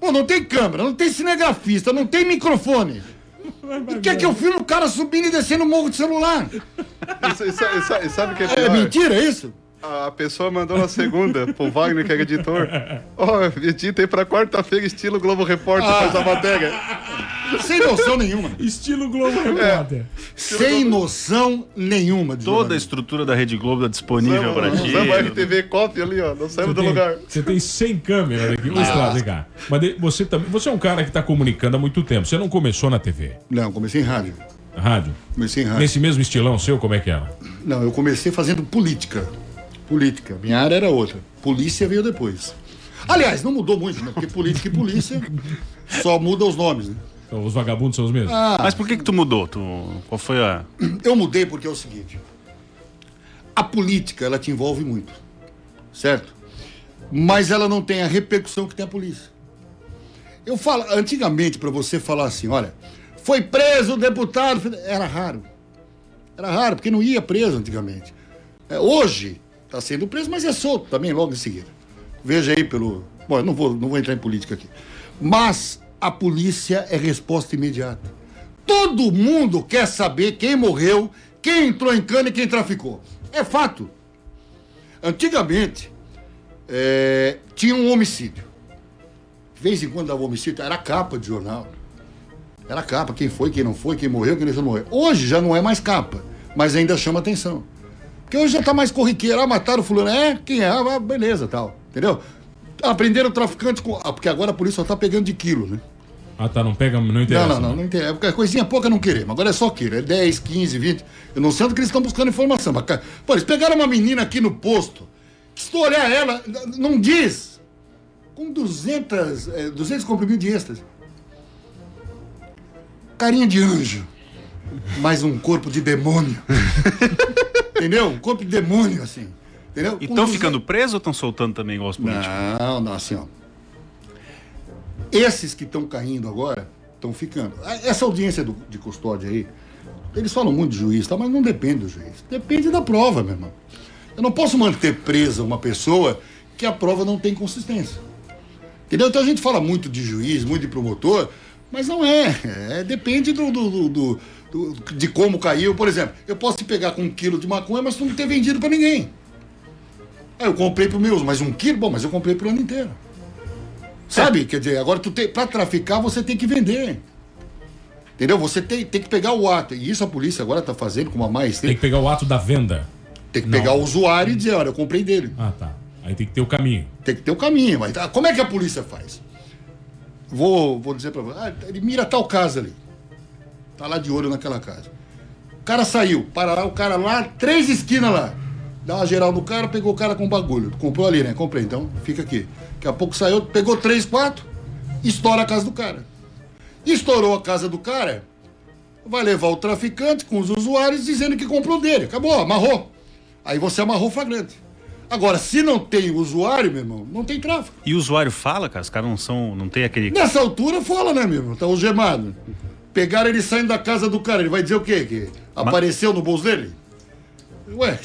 Pô, não tem câmera, não tem cinegrafista, não tem microfone. E quer que eu filme o cara subindo e descendo o morro de celular? Isso, isso, isso, sabe o que é É pior? mentira isso? A pessoa mandou na segunda, pro Wagner, que é editor. Ó, edita aí pra quarta-feira, estilo Globo Repórter, Ah. faz a matéria. Sem noção nenhuma. Estilo Globo Repórter. Sem noção nenhuma. Toda a estrutura da Rede Globo é disponível pra ti. Usamos a RTV Copy ali, ó. Não saímos do tem, lugar. Você tem 100 câmeras aqui. Estrada, vem cá. Mas você também. Você é um cara que tá comunicando há muito tempo. Você não começou na TV, Não, comecei em rádio. rádio. Comecei em rádio. Nesse mesmo estilão seu, como é que era? Não, eu comecei fazendo política. Política. Minha área era outra. Polícia veio depois. Aliás, não mudou muito, né? Porque política e polícia só muda os nomes, né? Os vagabundos são os mesmos? Mas por que que tu mudou? Tu... Qual foi a... Eu mudei porque é o seguinte. A política, ela te envolve muito. Certo? Mas ela não tem a repercussão que tem a polícia. Eu falo, antigamente, para você falar assim, olha, foi preso o deputado, era raro. Era raro, porque não ia preso antigamente. É, hoje, está sendo preso, mas é solto também logo em seguida. Veja aí pelo. Bom, eu não vou, não vou entrar em política aqui. Mas a polícia é resposta imediata. Todo mundo quer saber quem morreu, quem entrou em cana e quem traficou. É fato. Antigamente, é, tinha um homicídio. De vez em quando dava homicídio, era capa de jornal. Era capa, quem foi, quem não foi, quem morreu, quem deixou morrer. Hoje já não é mais capa, mas ainda chama atenção. Porque hoje já tá mais corriqueiro. Ah, mataram o fulano. É, quem é? Ah, beleza, tal. Entendeu? Aprenderam o traficante com... Ah, porque agora a polícia só tá pegando de quilo, né? Ah, tá, não pega, não interessa. Não, não, não, não interessa. Porque coisinha pouca não queremos. Agora é só quilo. É 10, 15, 20. Eu não sei onde que eles estão buscando informação. Mas, pô, eles pegaram uma menina aqui no posto. Que se tu olhar ela, não diz. Com 200, é, 200 comprimidos de êxtase. Carinha de anjo. Mas um corpo de demônio. Entendeu? Um corpo de demônio, assim. Entendeu? E estão 200 ficando presos ou estão soltando também igual os políticos? não, não, assim, ó. Esses que estão caindo agora, estão ficando. Essa audiência do- de custódia aí, eles falam muito de juiz, tá? mas não depende do juiz. Depende da prova, meu irmão. Eu não posso manter presa uma pessoa que a prova não tem consistência. Entendeu? Então a gente fala muito de juiz, muito de promotor, mas não é. É, depende do, do- do- do- de como caiu. Por exemplo, eu posso te pegar com um quilo de maconha, mas tu não ter vendido para ninguém. Aí eu comprei pro meu mas um quilo, bom, mas eu comprei pro ano inteiro. Sabe? Quer dizer, agora tu tem, pra traficar você tem que vender. Entendeu? Você tem, tem que pegar o ato. E isso a polícia agora tá fazendo com uma maestria. Tem que pegar o ato da venda. Tem que Não. pegar o usuário e dizer, olha, eu comprei dele. Ah, tá. Aí tem que ter o caminho. Tem que ter o caminho. Mas tá, como é que a polícia faz? Vou, vou dizer pra você. Ah, ele mira tal casa ali. Tá lá de olho naquela casa. O cara saiu, para lá, o cara lá, três esquinas lá. Dá uma geral no cara, pegou o cara com bagulho. Comprou ali, né? Comprei, então fica aqui. Daqui a pouco saiu, pegou três, quatro, estoura a casa do cara. Estourou a casa do cara, vai levar o traficante com os usuários dizendo que comprou dele. Acabou, amarrou. Aí você amarrou o flagrante. Agora, se não tem usuário, meu irmão, não tem tráfico. E o usuário fala, cara? Os caras não são. Não tem aquele. Nessa altura fala, né, meu irmão? Tá algemado. Pegaram ele saindo da casa do cara, ele vai dizer o quê? Que apareceu no bolso dele? Ué,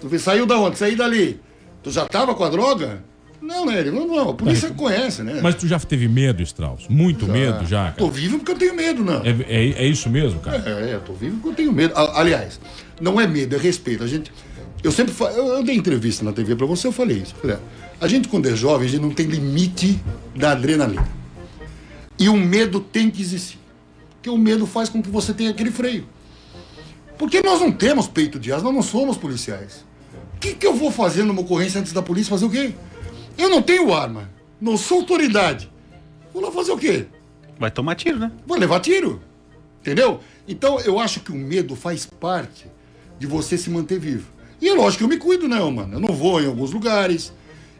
tu saiu da onde? Saiu dali. Tu já tava com a droga? Não, né? Ele não, não. A polícia conhece, né? Mas tu já teve medo, Strauss? Muito medo já, cara? Tô vivo porque eu tenho medo, não. É, é, é isso mesmo, cara? É, é, tô vivo porque eu tenho medo. Aliás, não é medo, é respeito. A gente. Eu sempre fa... eu, eu dei entrevista na TV pra você, eu falei isso. Eu falei, a gente, quando é jovem, a gente não tem limite da adrenalina. E o medo tem que existir. Porque o medo faz com que você tenha aquele freio. Porque nós não temos peito de asa, nós não somos policiais. O que, que eu vou fazer numa ocorrência antes da polícia fazer o quê? Eu não tenho arma. não sou autoridade. Vou lá fazer o quê? Vai tomar tiro, né? Vou levar tiro. Entendeu? Então eu acho que o medo faz parte de você se manter vivo. E é lógico que eu me cuido, né, mano? Eu não vou em alguns lugares,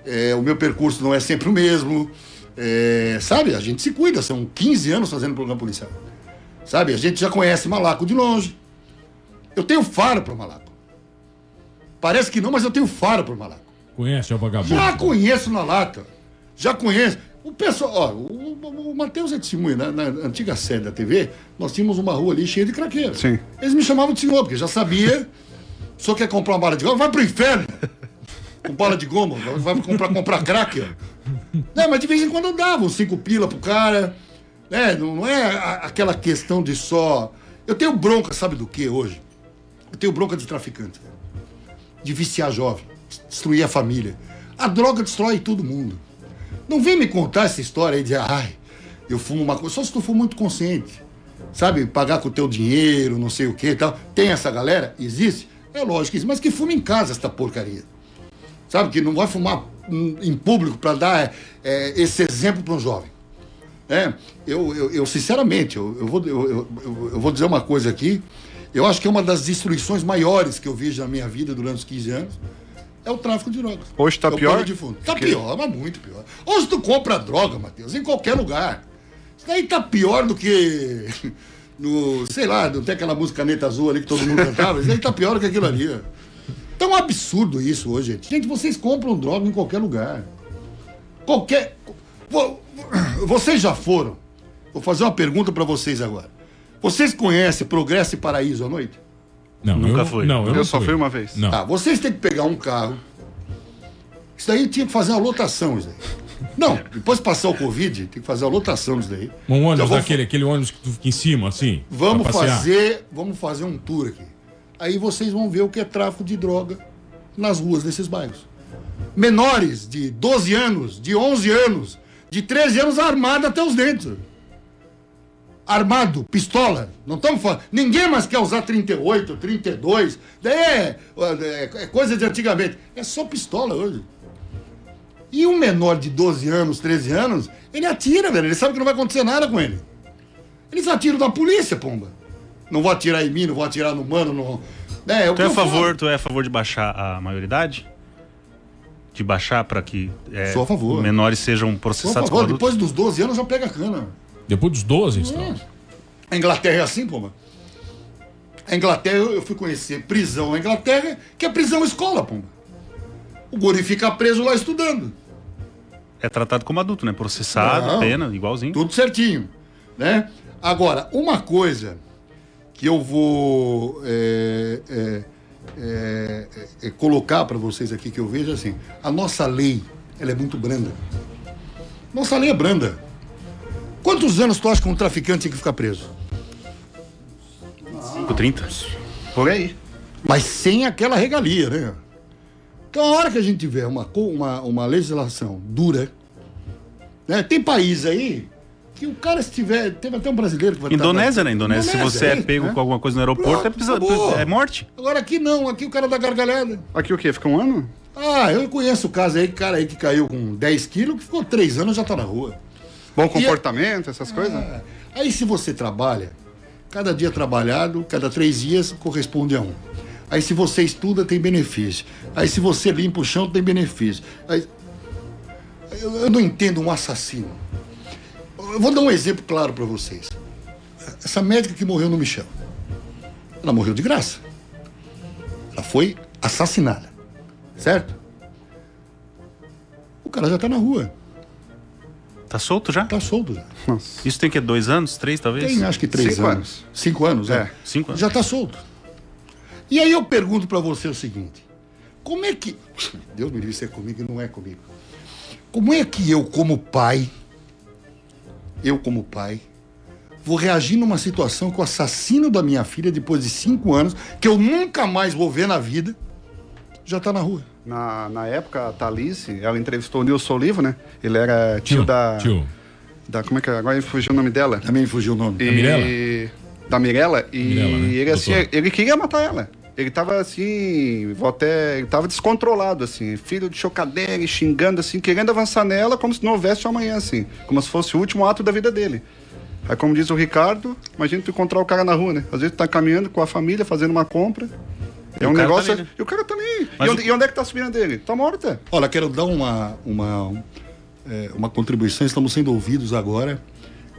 é, o meu percurso não é sempre o mesmo. é, sabe, a gente se cuida, são 15 anos fazendo programa policial. Sabe, a gente já conhece Malaco de longe. Eu tenho faro pro Malaco. Parece que não, mas eu tenho faro pro Malaco. Conhece o vagabundo? Já conheço na lata. Já conheço. O pessoal, ó, o, o, o Matheus é testemunha. Na, na antiga sede da TV, nós tínhamos uma rua ali cheia de craqueiros. Sim. Eles me chamavam de senhor, porque já sabia. O senhor quer comprar uma bala de goma? Vai pro inferno! Com bala de goma, vai comprar, comprar crack, ó. Não, mas de vez em quando eu dava uns cinco pila pro cara. Né? Não, não é a- aquela questão de só. Eu tenho bronca, sabe do que hoje? Eu tenho bronca de traficante. De viciar jovem, destruir a família. A droga destrói todo mundo. Não vem me contar essa história aí de, ai, eu fumo uma coisa. Só se tu for muito consciente. Sabe, pagar com o teu dinheiro, não sei o que e tal. Tem essa galera? Existe? É lógico que existe. Mas que fume em casa essa porcaria. Sabe, que não vai fumar em público para dar é, esse exemplo para um jovem. É, eu, eu, eu, sinceramente, eu, eu, vou, eu- eu- eu vou dizer uma coisa aqui. Eu acho que é uma das destruições maiores que eu vejo na minha vida durante os 15 anos é o tráfico de drogas. Hoje tá É pior? De fundo. Tá Que- pior, mas muito pior. Hoje tu compra droga, Matheus, em qualquer lugar. Isso daí tá pior do que no, sei lá, não tem aquela música caneta azul ali que todo mundo cantava. Isso daí tá pior do que aquilo ali. Tá um absurdo isso hoje, gente. Gente, vocês compram droga em qualquer lugar. Qualquer. Vo- Vocês já foram? Vou fazer uma pergunta pra vocês agora. Vocês conhecem Progresso e Paraíso à noite? Não, Nunca eu, fui. Não, eu, Eu não só fui. fui uma vez. Não. Tá, vocês têm que pegar um carro. Isso daí tinha que fazer uma lotação, isso daí. Não, depois de passar o Covid, tem que fazer uma lotação disso daí. Um ônibus Então, daquele, aquele ônibus que tu fica em cima, assim. Vamos fazer, vamos fazer um tour aqui. Aí vocês vão ver o que é tráfico de droga nas ruas desses bairros. Menores de 12 anos, de 11 anos, de 13 anos armado até os dentes. Armado, pistola. Não estamos falando. Ninguém mais quer usar 38, 32. Daí é, é, é coisa de antigamente. É só pistola hoje. E um menor de 12 anos, 13 anos, ele atira, velho. Ele sabe que não vai acontecer nada com ele. Eles atiram da polícia, pomba. Não vou atirar em mim, não vou atirar no mano, não. É, o Tu é, falo. favor, tu é a favor de baixar a maioridade? De baixar para que é, Sou a favor. menores sejam Por processados favor, como adultos? depois dos 12 anos já pega a cana. Depois dos 12, então. A Inglaterra é assim, pomba. A Inglaterra, eu fui conhecer prisão na Inglaterra, que é prisão escola, pomba. O guri fica preso lá estudando. É tratado como adulto, né? Processado, Não. pena, igualzinho. Tudo certinho, né? Agora, uma coisa que eu vou é, é, é, é, colocar para vocês aqui que eu vejo assim, a nossa lei, ela é muito branda. Nossa lei é branda. Quantos anos tu acha que um traficante tem que ficar preso? 5, 30. Por aí. Mas sem aquela regalia, né? Então, a hora que a gente tiver uma, uma, uma legislação dura, né? Tem país aí que o cara se tiver. Teve até um brasileiro que vai Indonésia, né? Indonésia, se você é aí, pego né? com alguma coisa no aeroporto, é, pisa- acabou. é morte. Agora aqui não, aqui o cara dá gargalhada. Aqui o quê? Fica um ano? Ah, eu conheço o caso aí, cara aí que caiu com 10 quilos, que ficou 3 anos já tá na rua. Bom comportamento, essas coisas? Ah, aí se você trabalha, cada dia trabalhado, cada três dias corresponde a um. Aí se você estuda, tem benefício. Aí se você limpa o chão, tem benefício. Aí- Eu, eu não entendo um assassino. Eu vou dar um exemplo claro para vocês. Essa médica que morreu no Michel, ela morreu de graça. Ela foi assassinada. Certo? O cara já tá na rua. Tá solto já? Tá solto já. Nossa. Isso tem que dois anos, três talvez? Tem acho que três Cinco anos. anos. Cinco anos, é. É, cinco anos. Já tá solto. E aí eu pergunto pra você o seguinte: como é que. Deus me livre, isso é comigo e não é comigo. Como é que eu, como pai, eu, como pai, vou reagir numa situação que o assassino da minha filha, depois de cinco anos, que eu nunca mais vou ver na vida, já tá na rua? Na, na época, a Thalisse, ela entrevistou o Nilson Olivo, né? Ele era tio, Tio, da. tio. Da, como é que é? Agora fugiu o nome dela. Também fugiu o nome. E, Mirella? Da Mirella. E Mirella, né? ele, assim, Doutor. ele queria matar ela. Ele tava assim, vou até. Ele tava descontrolado, assim, filho de chocadeira, e xingando, assim, querendo avançar nela como se não houvesse um amanhã, assim. Como se fosse o último ato da vida dele. Aí, como diz o Ricardo, imagina tu encontrar o cara na rua, né? Às vezes tu tá caminhando com a família, fazendo uma compra. É um tá negócio. ali, né? E o cara tá ali. Mas E onde, o- e onde é que tá a sobrinha dele? Tá morta. Olha, quero dar uma, uma, é, uma contribuição. Estamos sendo ouvidos agora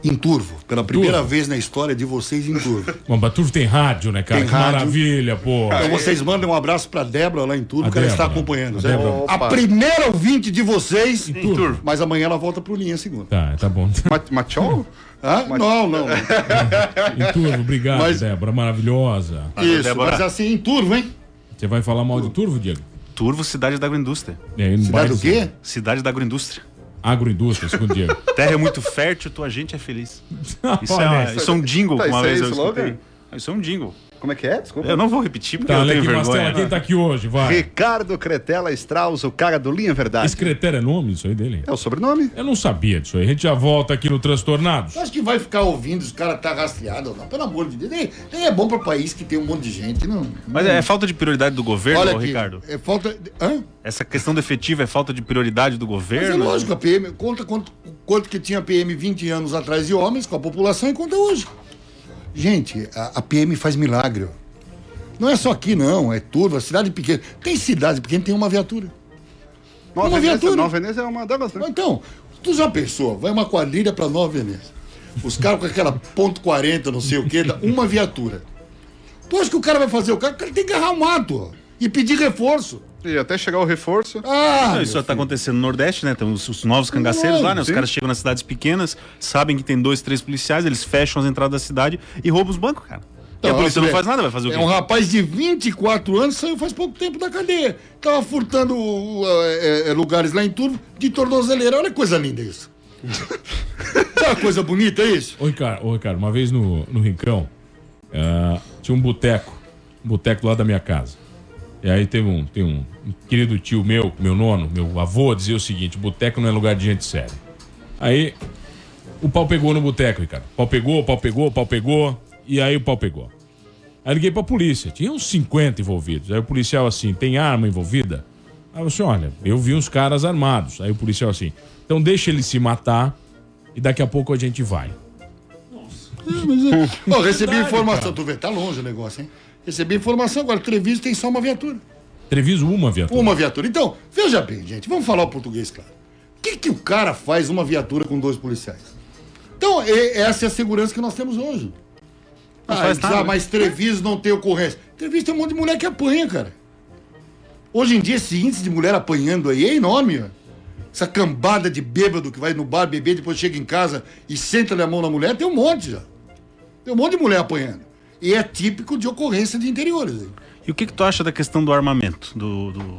em Turvo. Pela primeira Turvo. vez na história de vocês em Turvo. Bom, mas tu tem rádio, né, cara? Tem que rádio. maravilha, pô. Então vocês mandem um abraço pra Débora lá em Turvo, A que ela está Débora. acompanhando. A? Débora. A primeira ouvinte de vocês Em Turvo. Mas amanhã ela volta pro Linha Segunda. Tá, tá bom. Machol? Ah, não, não. Em turvo, obrigado, Mas- Débora, maravilhosa. Isso, mas assim, em Turvo, hein? Você vai falar mal de Turvo, Diego? Turvo, cidade da agroindústria. É, Cidade do quê? Cidade da agroindústria. Agroindústria, segundo Diego. Terra é muito fértil, tua gente é feliz. Isso, é, uma- isso. é um jingle Tá, uma isso é vez eu escutei. Isso é um jingle. Como é que é? Desculpa. Eu não vou repetir porque Tá, eu tenho aqui, vergonha. Mastela, quem tá aqui hoje, vai. Ricardo Cretela Strauss, o cara do Linha Verdade. Esse Cretera é nome isso aí dele? É o sobrenome? Eu não sabia disso aí. A gente já volta aqui no Transtornados. Acho que vai ficar ouvindo os caras tá rastreado, não. Pelo amor de Deus. Nem, nem é bom para país que tem um monte de gente, não. Mas é falta de prioridade do governo, Olha aqui, Ricardo? É falta. Hã? Essa questão do efetivo é falta de prioridade do Mas governo? é lógico, a PM. Conta quanto, quanto que tinha PM 20 anos atrás de homens com a população e conta hoje. Gente, a, a PM faz milagre. Não é só aqui, não. É tudo. A cidade pequena. Tem cidade pequena que tem uma viatura. Nova uma Veneza, viatura. Nova Veneza é uma delas, né? Então, tu já pensou? Vai uma quadrilha pra Nova Veneza. Os caras com aquela ponto .40, não sei o quê, dá uma viatura. Tu acha que o cara vai fazer o cara? O cara tem que agarrar o mato ó, e pedir reforço. E até chegar o reforço. Ah, Não, isso meu tá acontecendo no Nordeste, né? Tem os, os novos cangaceiros lá, né? Os sim. caras chegam nas cidades pequenas, sabem que tem dois, três policiais, eles fecham as entradas da cidade e roubam os bancos, cara. e a Então, polícia não faz nada, vai fazer o quê? É um rapaz de 24 anos, saiu faz pouco tempo da cadeia. Tava furtando uh, é, é, lugares lá em Turvo de tornozeleira. Olha que coisa linda isso. Sabe uma coisa bonita isso? Ô, Ricardo, ô, Ricardo uma vez no, no Rincão, ah, tinha um boteco, um boteco lá da minha casa. E aí teve um, tem um, um querido tio meu, meu nono, meu avô, dizia o seguinte: boteco não é lugar de gente séria. Aí o pau pegou no boteco, Ricardo. Pau pegou, pau pegou, pau pegou, e aí o pau pegou. Aí liguei pra polícia, tinha uns 50 envolvidos. Aí o policial assim: tem arma envolvida? Aí eu disse: olha, eu vi uns caras armados. Aí o policial assim: então deixa ele se matar e daqui a pouco a gente vai. Ó, recebi Verdade, informação. cara. Tu vê, tá longe o negócio, hein? Recebi informação agora. Treviso tem só uma viatura. Treviso uma viatura. Uma viatura. Então, veja bem, gente, vamos falar o português, claro. O que, que o cara faz uma viatura com dois policiais? Então, e- essa é a segurança que nós temos hoje. Não ah, nada, ah, mas Treviso não tem ocorrência. Treviso tem um monte de mulher que apanha, cara. Hoje em dia, esse índice de mulher apanhando aí é enorme, ó. Essa cambada de bêbado que vai no bar beber, depois chega em casa e senta a mão na mulher, tem um monte já. Tem um monte de mulher apanhando. E é típico de ocorrência de interiores. E o que, que tu acha da questão do armamento? Do, do-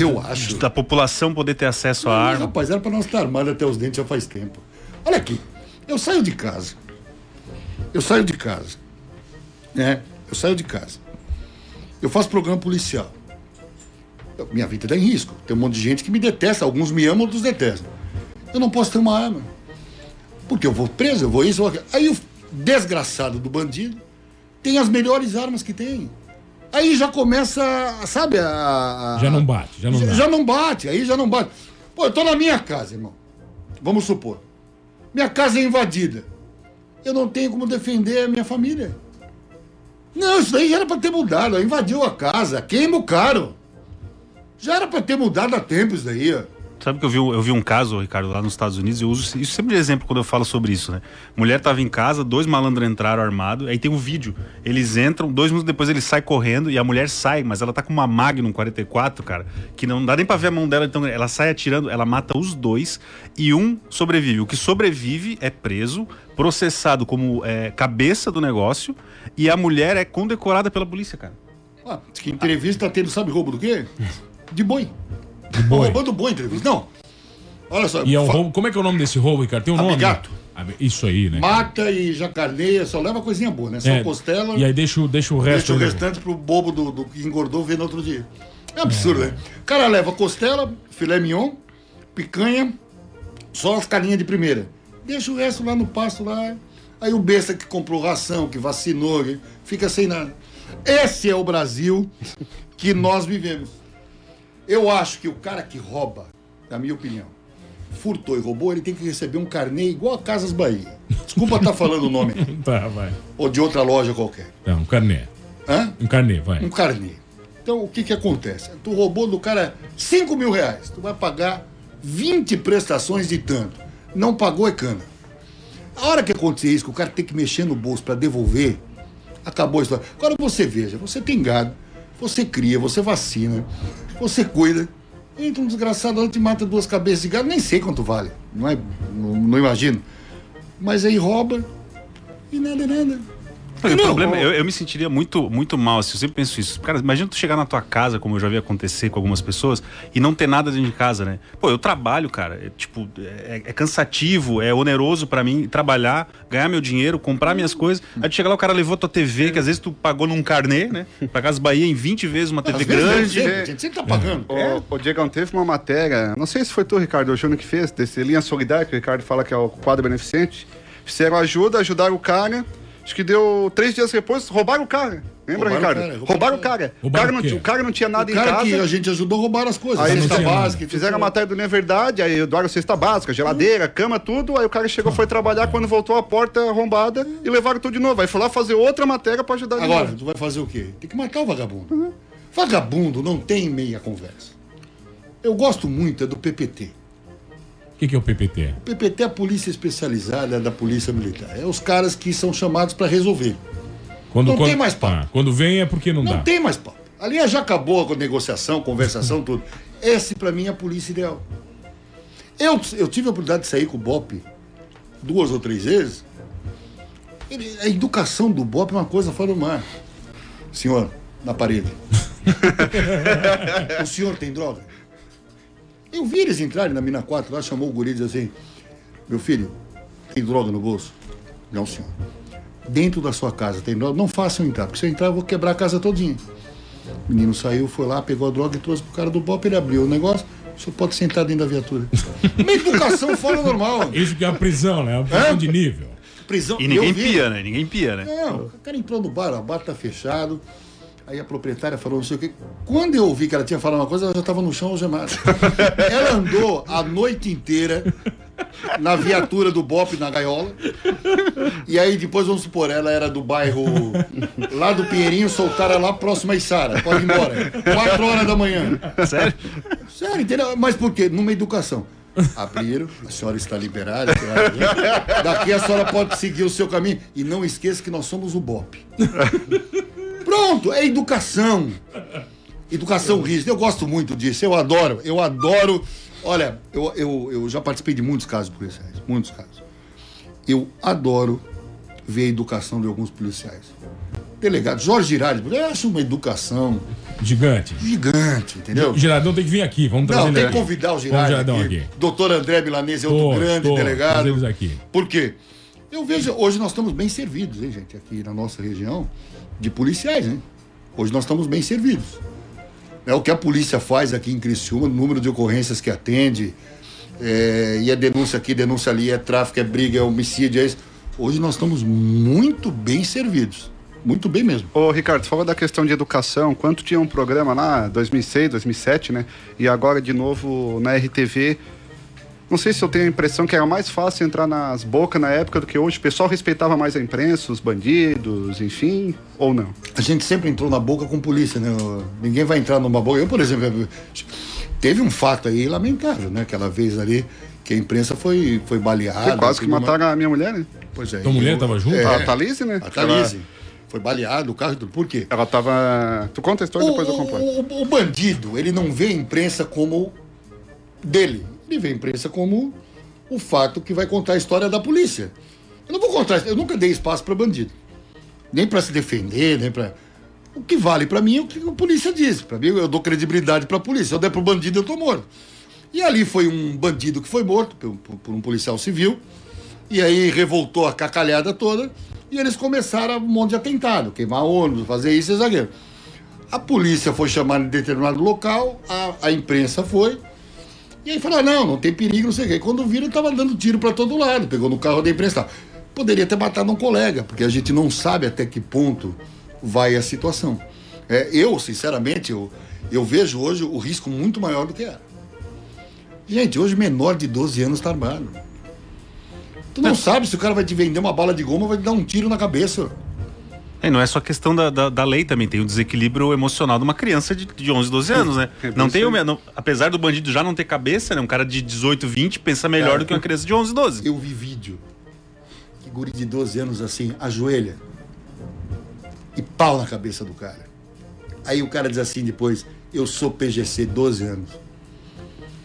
Eu acho. Da população poder ter acesso à arma? Rapaz, era pra nós estar armado até os dentes já faz tempo. Olha aqui, eu saio de casa. Eu saio de casa. Né? Eu saio de casa. Eu faço programa policial. Eu- minha vida está em risco. Tem um monte de gente que me detesta. Alguns me amam, outros detestam. Eu não posso ter uma arma. Porque eu vou preso, eu vou isso, eu vou aquilo. Aí o desgraçado do bandido tem as melhores armas que tem. Aí já começa, sabe, a. a- Já não bate, já não já, dá. já não bate, aí já não bate. Pô, eu tô na minha casa, irmão. Vamos supor. Minha casa é invadida. Eu não tenho como defender a minha família. Não, isso daí já era pra ter mudado. Invadiu a casa, queima o caro. Já era pra ter mudado há tempo isso daí, ó. Sabe que eu vi, eu vi um caso, Ricardo, lá nos Estados Unidos, eu uso isso sempre de exemplo quando eu falo sobre isso, né? Mulher tava em casa, dois malandros entraram armados, aí tem um vídeo. Eles entram, dois minutos depois ele sai correndo e a mulher sai, mas ela tá com uma Magnum 44, cara, que não dá nem pra ver a mão dela, então ela sai atirando, ela mata os dois e um sobrevive. O que sobrevive é preso, processado como é, cabeça do negócio e a mulher é condecorada pela polícia, cara. Ah, que entrevista tendo, sabe roubo do quê? De boi. De boi. Roubando boi, entrevista. Não. Olha só. E é um fa- roubo. Como é que é o nome desse roubo, Ricardo? Tem um nome? Abigato. Ab- Isso aí, né? Mata e já carneia, só leva coisinha boa, né? Só É, costela. E aí deixa, o- deixa o resto. Deixa o aí, né? restante pro bobo do, do que engordou ver no outro dia. É absurdo, né? O cara leva costela, filé mignon, picanha, só as carinhas de primeira. Deixa o resto lá no pasto lá. Aí o besta que comprou ração, que vacinou, que fica sem nada. Esse é o Brasil que nós vivemos. Eu acho que o cara que rouba, na minha opinião, furtou e roubou, ele tem que receber um carnê igual a Casas Bahia. Desculpa estar falando o nome. Tá, vai. Ou de outra loja qualquer. É, um carnê. Hã? Um carnê, vai. Um carnê. Então, o que que acontece? Tu roubou do cara 5 mil reais. Tu vai pagar 20 prestações de tanto. Não pagou é cana. A hora que acontecer isso, que o cara tem que mexer no bolso para devolver, acabou a história. Agora você veja, você tem gado, você cria, você vacina, você cuida. Entra um desgraçado lá e te mata duas cabeças de gado, nem sei quanto vale. Não é? Não, não imagino. Mas aí rouba e nada, nada. O Não, problema, ó. eu, eu me sentiria muito, muito mal, assim, eu sempre penso isso. Cara, imagina tu chegar na tua casa, como eu já vi acontecer com algumas pessoas, e não ter nada dentro de casa, né? Pô, eu trabalho, cara. É, tipo, é, é cansativo, é oneroso pra mim trabalhar, ganhar meu dinheiro, comprar minhas coisas. Aí tu chega lá, o cara levou tua TV, que às vezes tu pagou num carnê, né? Pra Casa Bahia em 20 vezes uma TV Às grande. a gente sempre tá pagando. O, o Diego teve uma matéria, não sei se foi tu, Ricardo, o Júnior que fez, desse Linha Solidária, que o Ricardo fala que é o quadro beneficente. Fizeram ajuda, ajudaram o cara. Acho que deu três dias depois, roubaram o cara. Lembra, Roubaram o Ricardo? cara, roubaram roubaram o o cara. O Roubaram cara, o não, quê? tinha- o cara não tinha nada O em cara casa. que a gente ajudou a roubar as coisas. Aí cesta não tinha nada. básica. e tudo Fizeram a matéria do Não é Verdade, aí doaram cesta básica, geladeira, cama, tudo. Aí o cara chegou, foi trabalhar, quando voltou a porta arrombada e levaram tudo de novo. Aí foi lá fazer outra matéria pra ajudar de Agora, novo. tu vai fazer o quê? Tem que matar o vagabundo. Vagabundo não tem meia conversa. Eu gosto muito é do PPT. O que, que é o PPT? O PPT é a polícia especializada da polícia militar. É os caras que são chamados para resolver. Quando, Não quando, tem mais papo. Ah, quando vem é porque não, Não dá. tem mais papo. Ali já acabou a negociação, conversação, tudo. Esse, pra mim, é a polícia ideal. Eu, eu tive a oportunidade de sair com o BOP duas ou três vezes. Ele- a educação do BOP é uma coisa fora do mar. Senhor, na parede. o senhor tem droga? Eu vi eles entrarem na mina 4 lá, chamou o guri e disse assim: Meu filho, tem droga no bolso? Não, senhor. Dentro da sua casa tem droga? Não façam entrar, porque se eu entrar eu vou quebrar a casa todinha. O menino saiu, foi lá, pegou a droga e trouxe pro cara do BOP, ele abriu o negócio. O senhor pode sentar dentro da viatura. Uma educação fora do normal. Isso que é a prisão, né? A prisão É? de nível. Prisão. E ninguém pia, né? Ninguém pia, né? Não, o cara entrou no bar, o bar tá fechado. Aí a proprietária falou não sei o quê. Quando eu ouvi que ela tinha falado uma coisa, ela já estava no chão algemada. ela andou a noite inteira na viatura do BOP na gaiola. E aí depois, vamos supor, ela era do bairro lá do Pinheirinho, soltaram lá próximo a Içara. Pode ir embora. Quatro horas da manhã. Sério? Sério, entendeu? Mas por quê? Numa educação. Abriram, a senhora está liberada. Daqui a senhora pode seguir o seu caminho. E não esqueça que nós somos o BOP. Pronto, é educação. Educação rígida. Eu gosto muito disso, eu adoro. Eu adoro. Olha, eu, eu, eu já participei de muitos casos policiais, muitos casos. Eu adoro ver a educação de alguns policiais. Delegado Jorge Girardi, eu acho uma educação Gigante. gigante, entendeu? O Giradão tem que vir aqui. Vamos trazer Não, tem que convidar o Vamos Girardi Giradão aqui. aqui. Doutor André Milanese é outro Tô, grande tô, delegado. aqui. Por quê? Eu vejo, hoje nós estamos bem servidos, hein, gente, aqui na nossa região, de policiais, hein? Hoje nós estamos bem servidos. É o que a polícia faz aqui em Criciúma, o número de ocorrências que atende, é, e é denúncia aqui, denúncia ali, é tráfico, é briga, é homicídio, é isso. Hoje nós estamos muito bem servidos. Muito bem mesmo. Ô, Ricardo, você da questão de educação. Quanto tinha um programa lá, 2006, 2007, né? E agora de novo na RTV. Não sei se eu tenho a impressão que era mais fácil entrar nas bocas na época do que hoje. O pessoal respeitava mais a imprensa, os bandidos, enfim, ou não? A gente sempre entrou na boca com polícia, né? Ninguém vai entrar numa boca. Eu, por exemplo, teve um fato aí lamentável, né? Aquela vez ali que a imprensa foi, foi baleada. Foi quase que mataram a minha mulher, né? Pois é. Tua mulher eu- tava junto? É, A Thalise, né? a Thalise. Foi baleado o carro e tudo. Por quê? Ela, ela tava. Tu conta a história, depois eu O, completo. o, o bandido, ele não vê a imprensa como dele. Ele vê a imprensa como o fato que vai contar a história da polícia. Eu não vou contar, eu nunca dei espaço para bandido. Nem para se defender, nem para O que vale para mim é o que a polícia diz. Para mim, eu dou credibilidade para a polícia. Se eu der pro bandido, eu tô morto. E ali foi um bandido que foi morto por, por- um policial civil. E aí revoltou a cacalhada toda. E eles começaram um monte de atentado, queimar ônibus, fazer isso e aquilo. A polícia foi chamada em determinado local, a, a imprensa foi. E aí falaram, não, não tem perigo, não sei o quê. Quando viram, tava dando tiro para todo lado, pegou no carro da imprensa. e tal. Poderia ter matado um colega, porque a gente não sabe até que ponto vai a situação. É, eu, sinceramente, eu, eu vejo hoje o risco muito maior do que era. Gente, hoje menor de 12 anos está armado. Tu não sabe se o cara vai te vender uma bala de goma ou vai te dar um tiro na cabeça. É, não é só questão da, da, da lei também, tem o desequilíbrio emocional de uma criança de, de 11, 12 anos, né? É, não tem o, não- apesar do bandido já não ter cabeça, né? Um cara de 18, 20 pensa melhor Cara, do que uma criança de 11, 12. Eu vi vídeo. Que guri de 12 anos assim, ajoelha. E pau na cabeça do cara. Aí o cara diz assim depois, eu sou PGC 12 anos.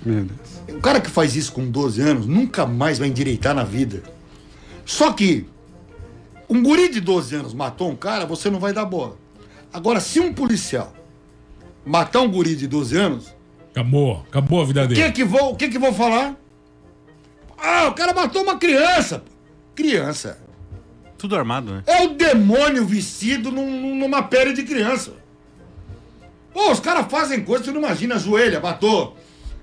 Meu Deus. O cara que faz isso com 12 anos nunca mais vai endireitar na vida. Só que um guri de 12 anos matou um cara, você não vai dar bola. Agora, se um policial matar um guri de 12 anos, Acabou, acabou a vida o que dele. que vou, o que que vou falar? Ah, o cara matou uma criança. Criança. Tudo armado, né? É o demônio vestido num- numa pele de criança. Pô, os caras fazem coisa, você não imagina, ajoelha, matou.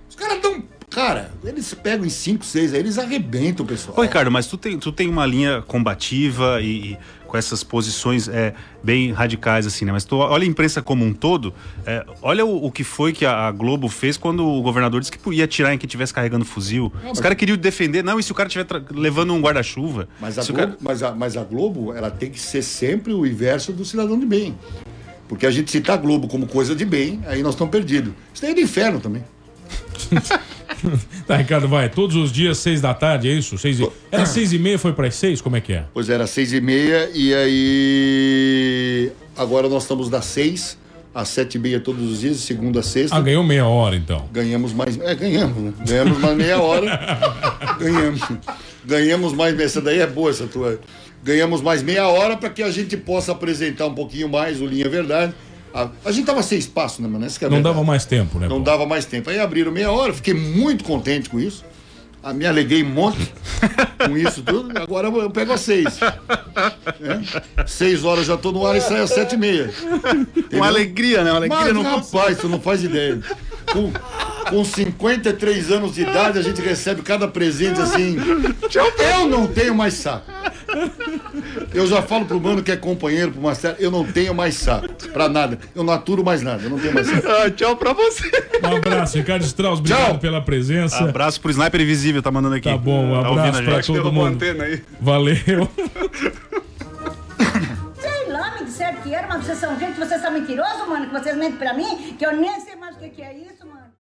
Os caras dão. Cara, eles pegam em 5, 6, aí eles arrebentam o pessoal. Ô, Ricardo, mas tu tem, tu tem uma linha combativa e, e com essas posições é, bem radicais, assim, né? Mas tu olha a imprensa como um todo, é, olha o, o que foi que a, a Globo fez quando o governador disse que ia atirar em quem estivesse carregando fuzil. Os caras queriam defender, não, e se o cara estiver levando um guarda-chuva? Mas a, Globo, cara- mas, a, mas a Globo, ela tem que ser sempre o inverso do cidadão de bem. Porque a gente cita a Globo como coisa de bem, aí nós estamos perdidos. Isso daí é do inferno também. Tá, Ricardo, vai. Todos os dias, seis da tarde, é isso? Seis e... Era seis e meia, foi para seis? Como é que é? Pois era seis e meia e aí agora nós estamos das seis às sete e meia todos os dias, segunda a sexta. Ah, ganhou meia hora, então. Ganhamos mais. É, ganhamos, né? Ganhamos mais meia hora. ganhamos. Ganhamos mais. Essa daí é boa, essa tua. Ganhamos mais meia hora para que a gente possa apresentar um pouquinho mais o Linha Verdade. A, a gente tava sem espaço, né, mano? Essa que é Não verdade. dava mais tempo, né? Não pô? dava mais tempo. Aí abriram meia hora, fiquei muito contente com isso. A me aleguei um monte com isso tudo. Agora eu eu pego às seis. É? Seis horas já tô no ar e saio às sete e meia. Uma alegria, né? Uma alegria Mas, no rapaz, tu não faz ideia. Com, com 53 anos de idade, a gente recebe cada presente assim. Eu não tenho mais saco. Eu já falo pro mano que é companheiro, pro Marcelo, eu não tenho mais saco. Pra nada. Eu não aturo mais nada. Eu não tenho mais saco. Ah, tchau pra você. Um abraço, Ricardo Strauss. Obrigado Tchau. pela presença. Abraço pro Sniper Invisível, tá mandando aqui. Tá bom, um Tá ouvindo abraço a pra gente? todo mundo. antena aí. Valeu. Sei lá, me disseram que era, mas vocês são gente, vocês são mentirosos, mano, que vocês mentem pra mim, que eu nem sei mais o que, que é isso.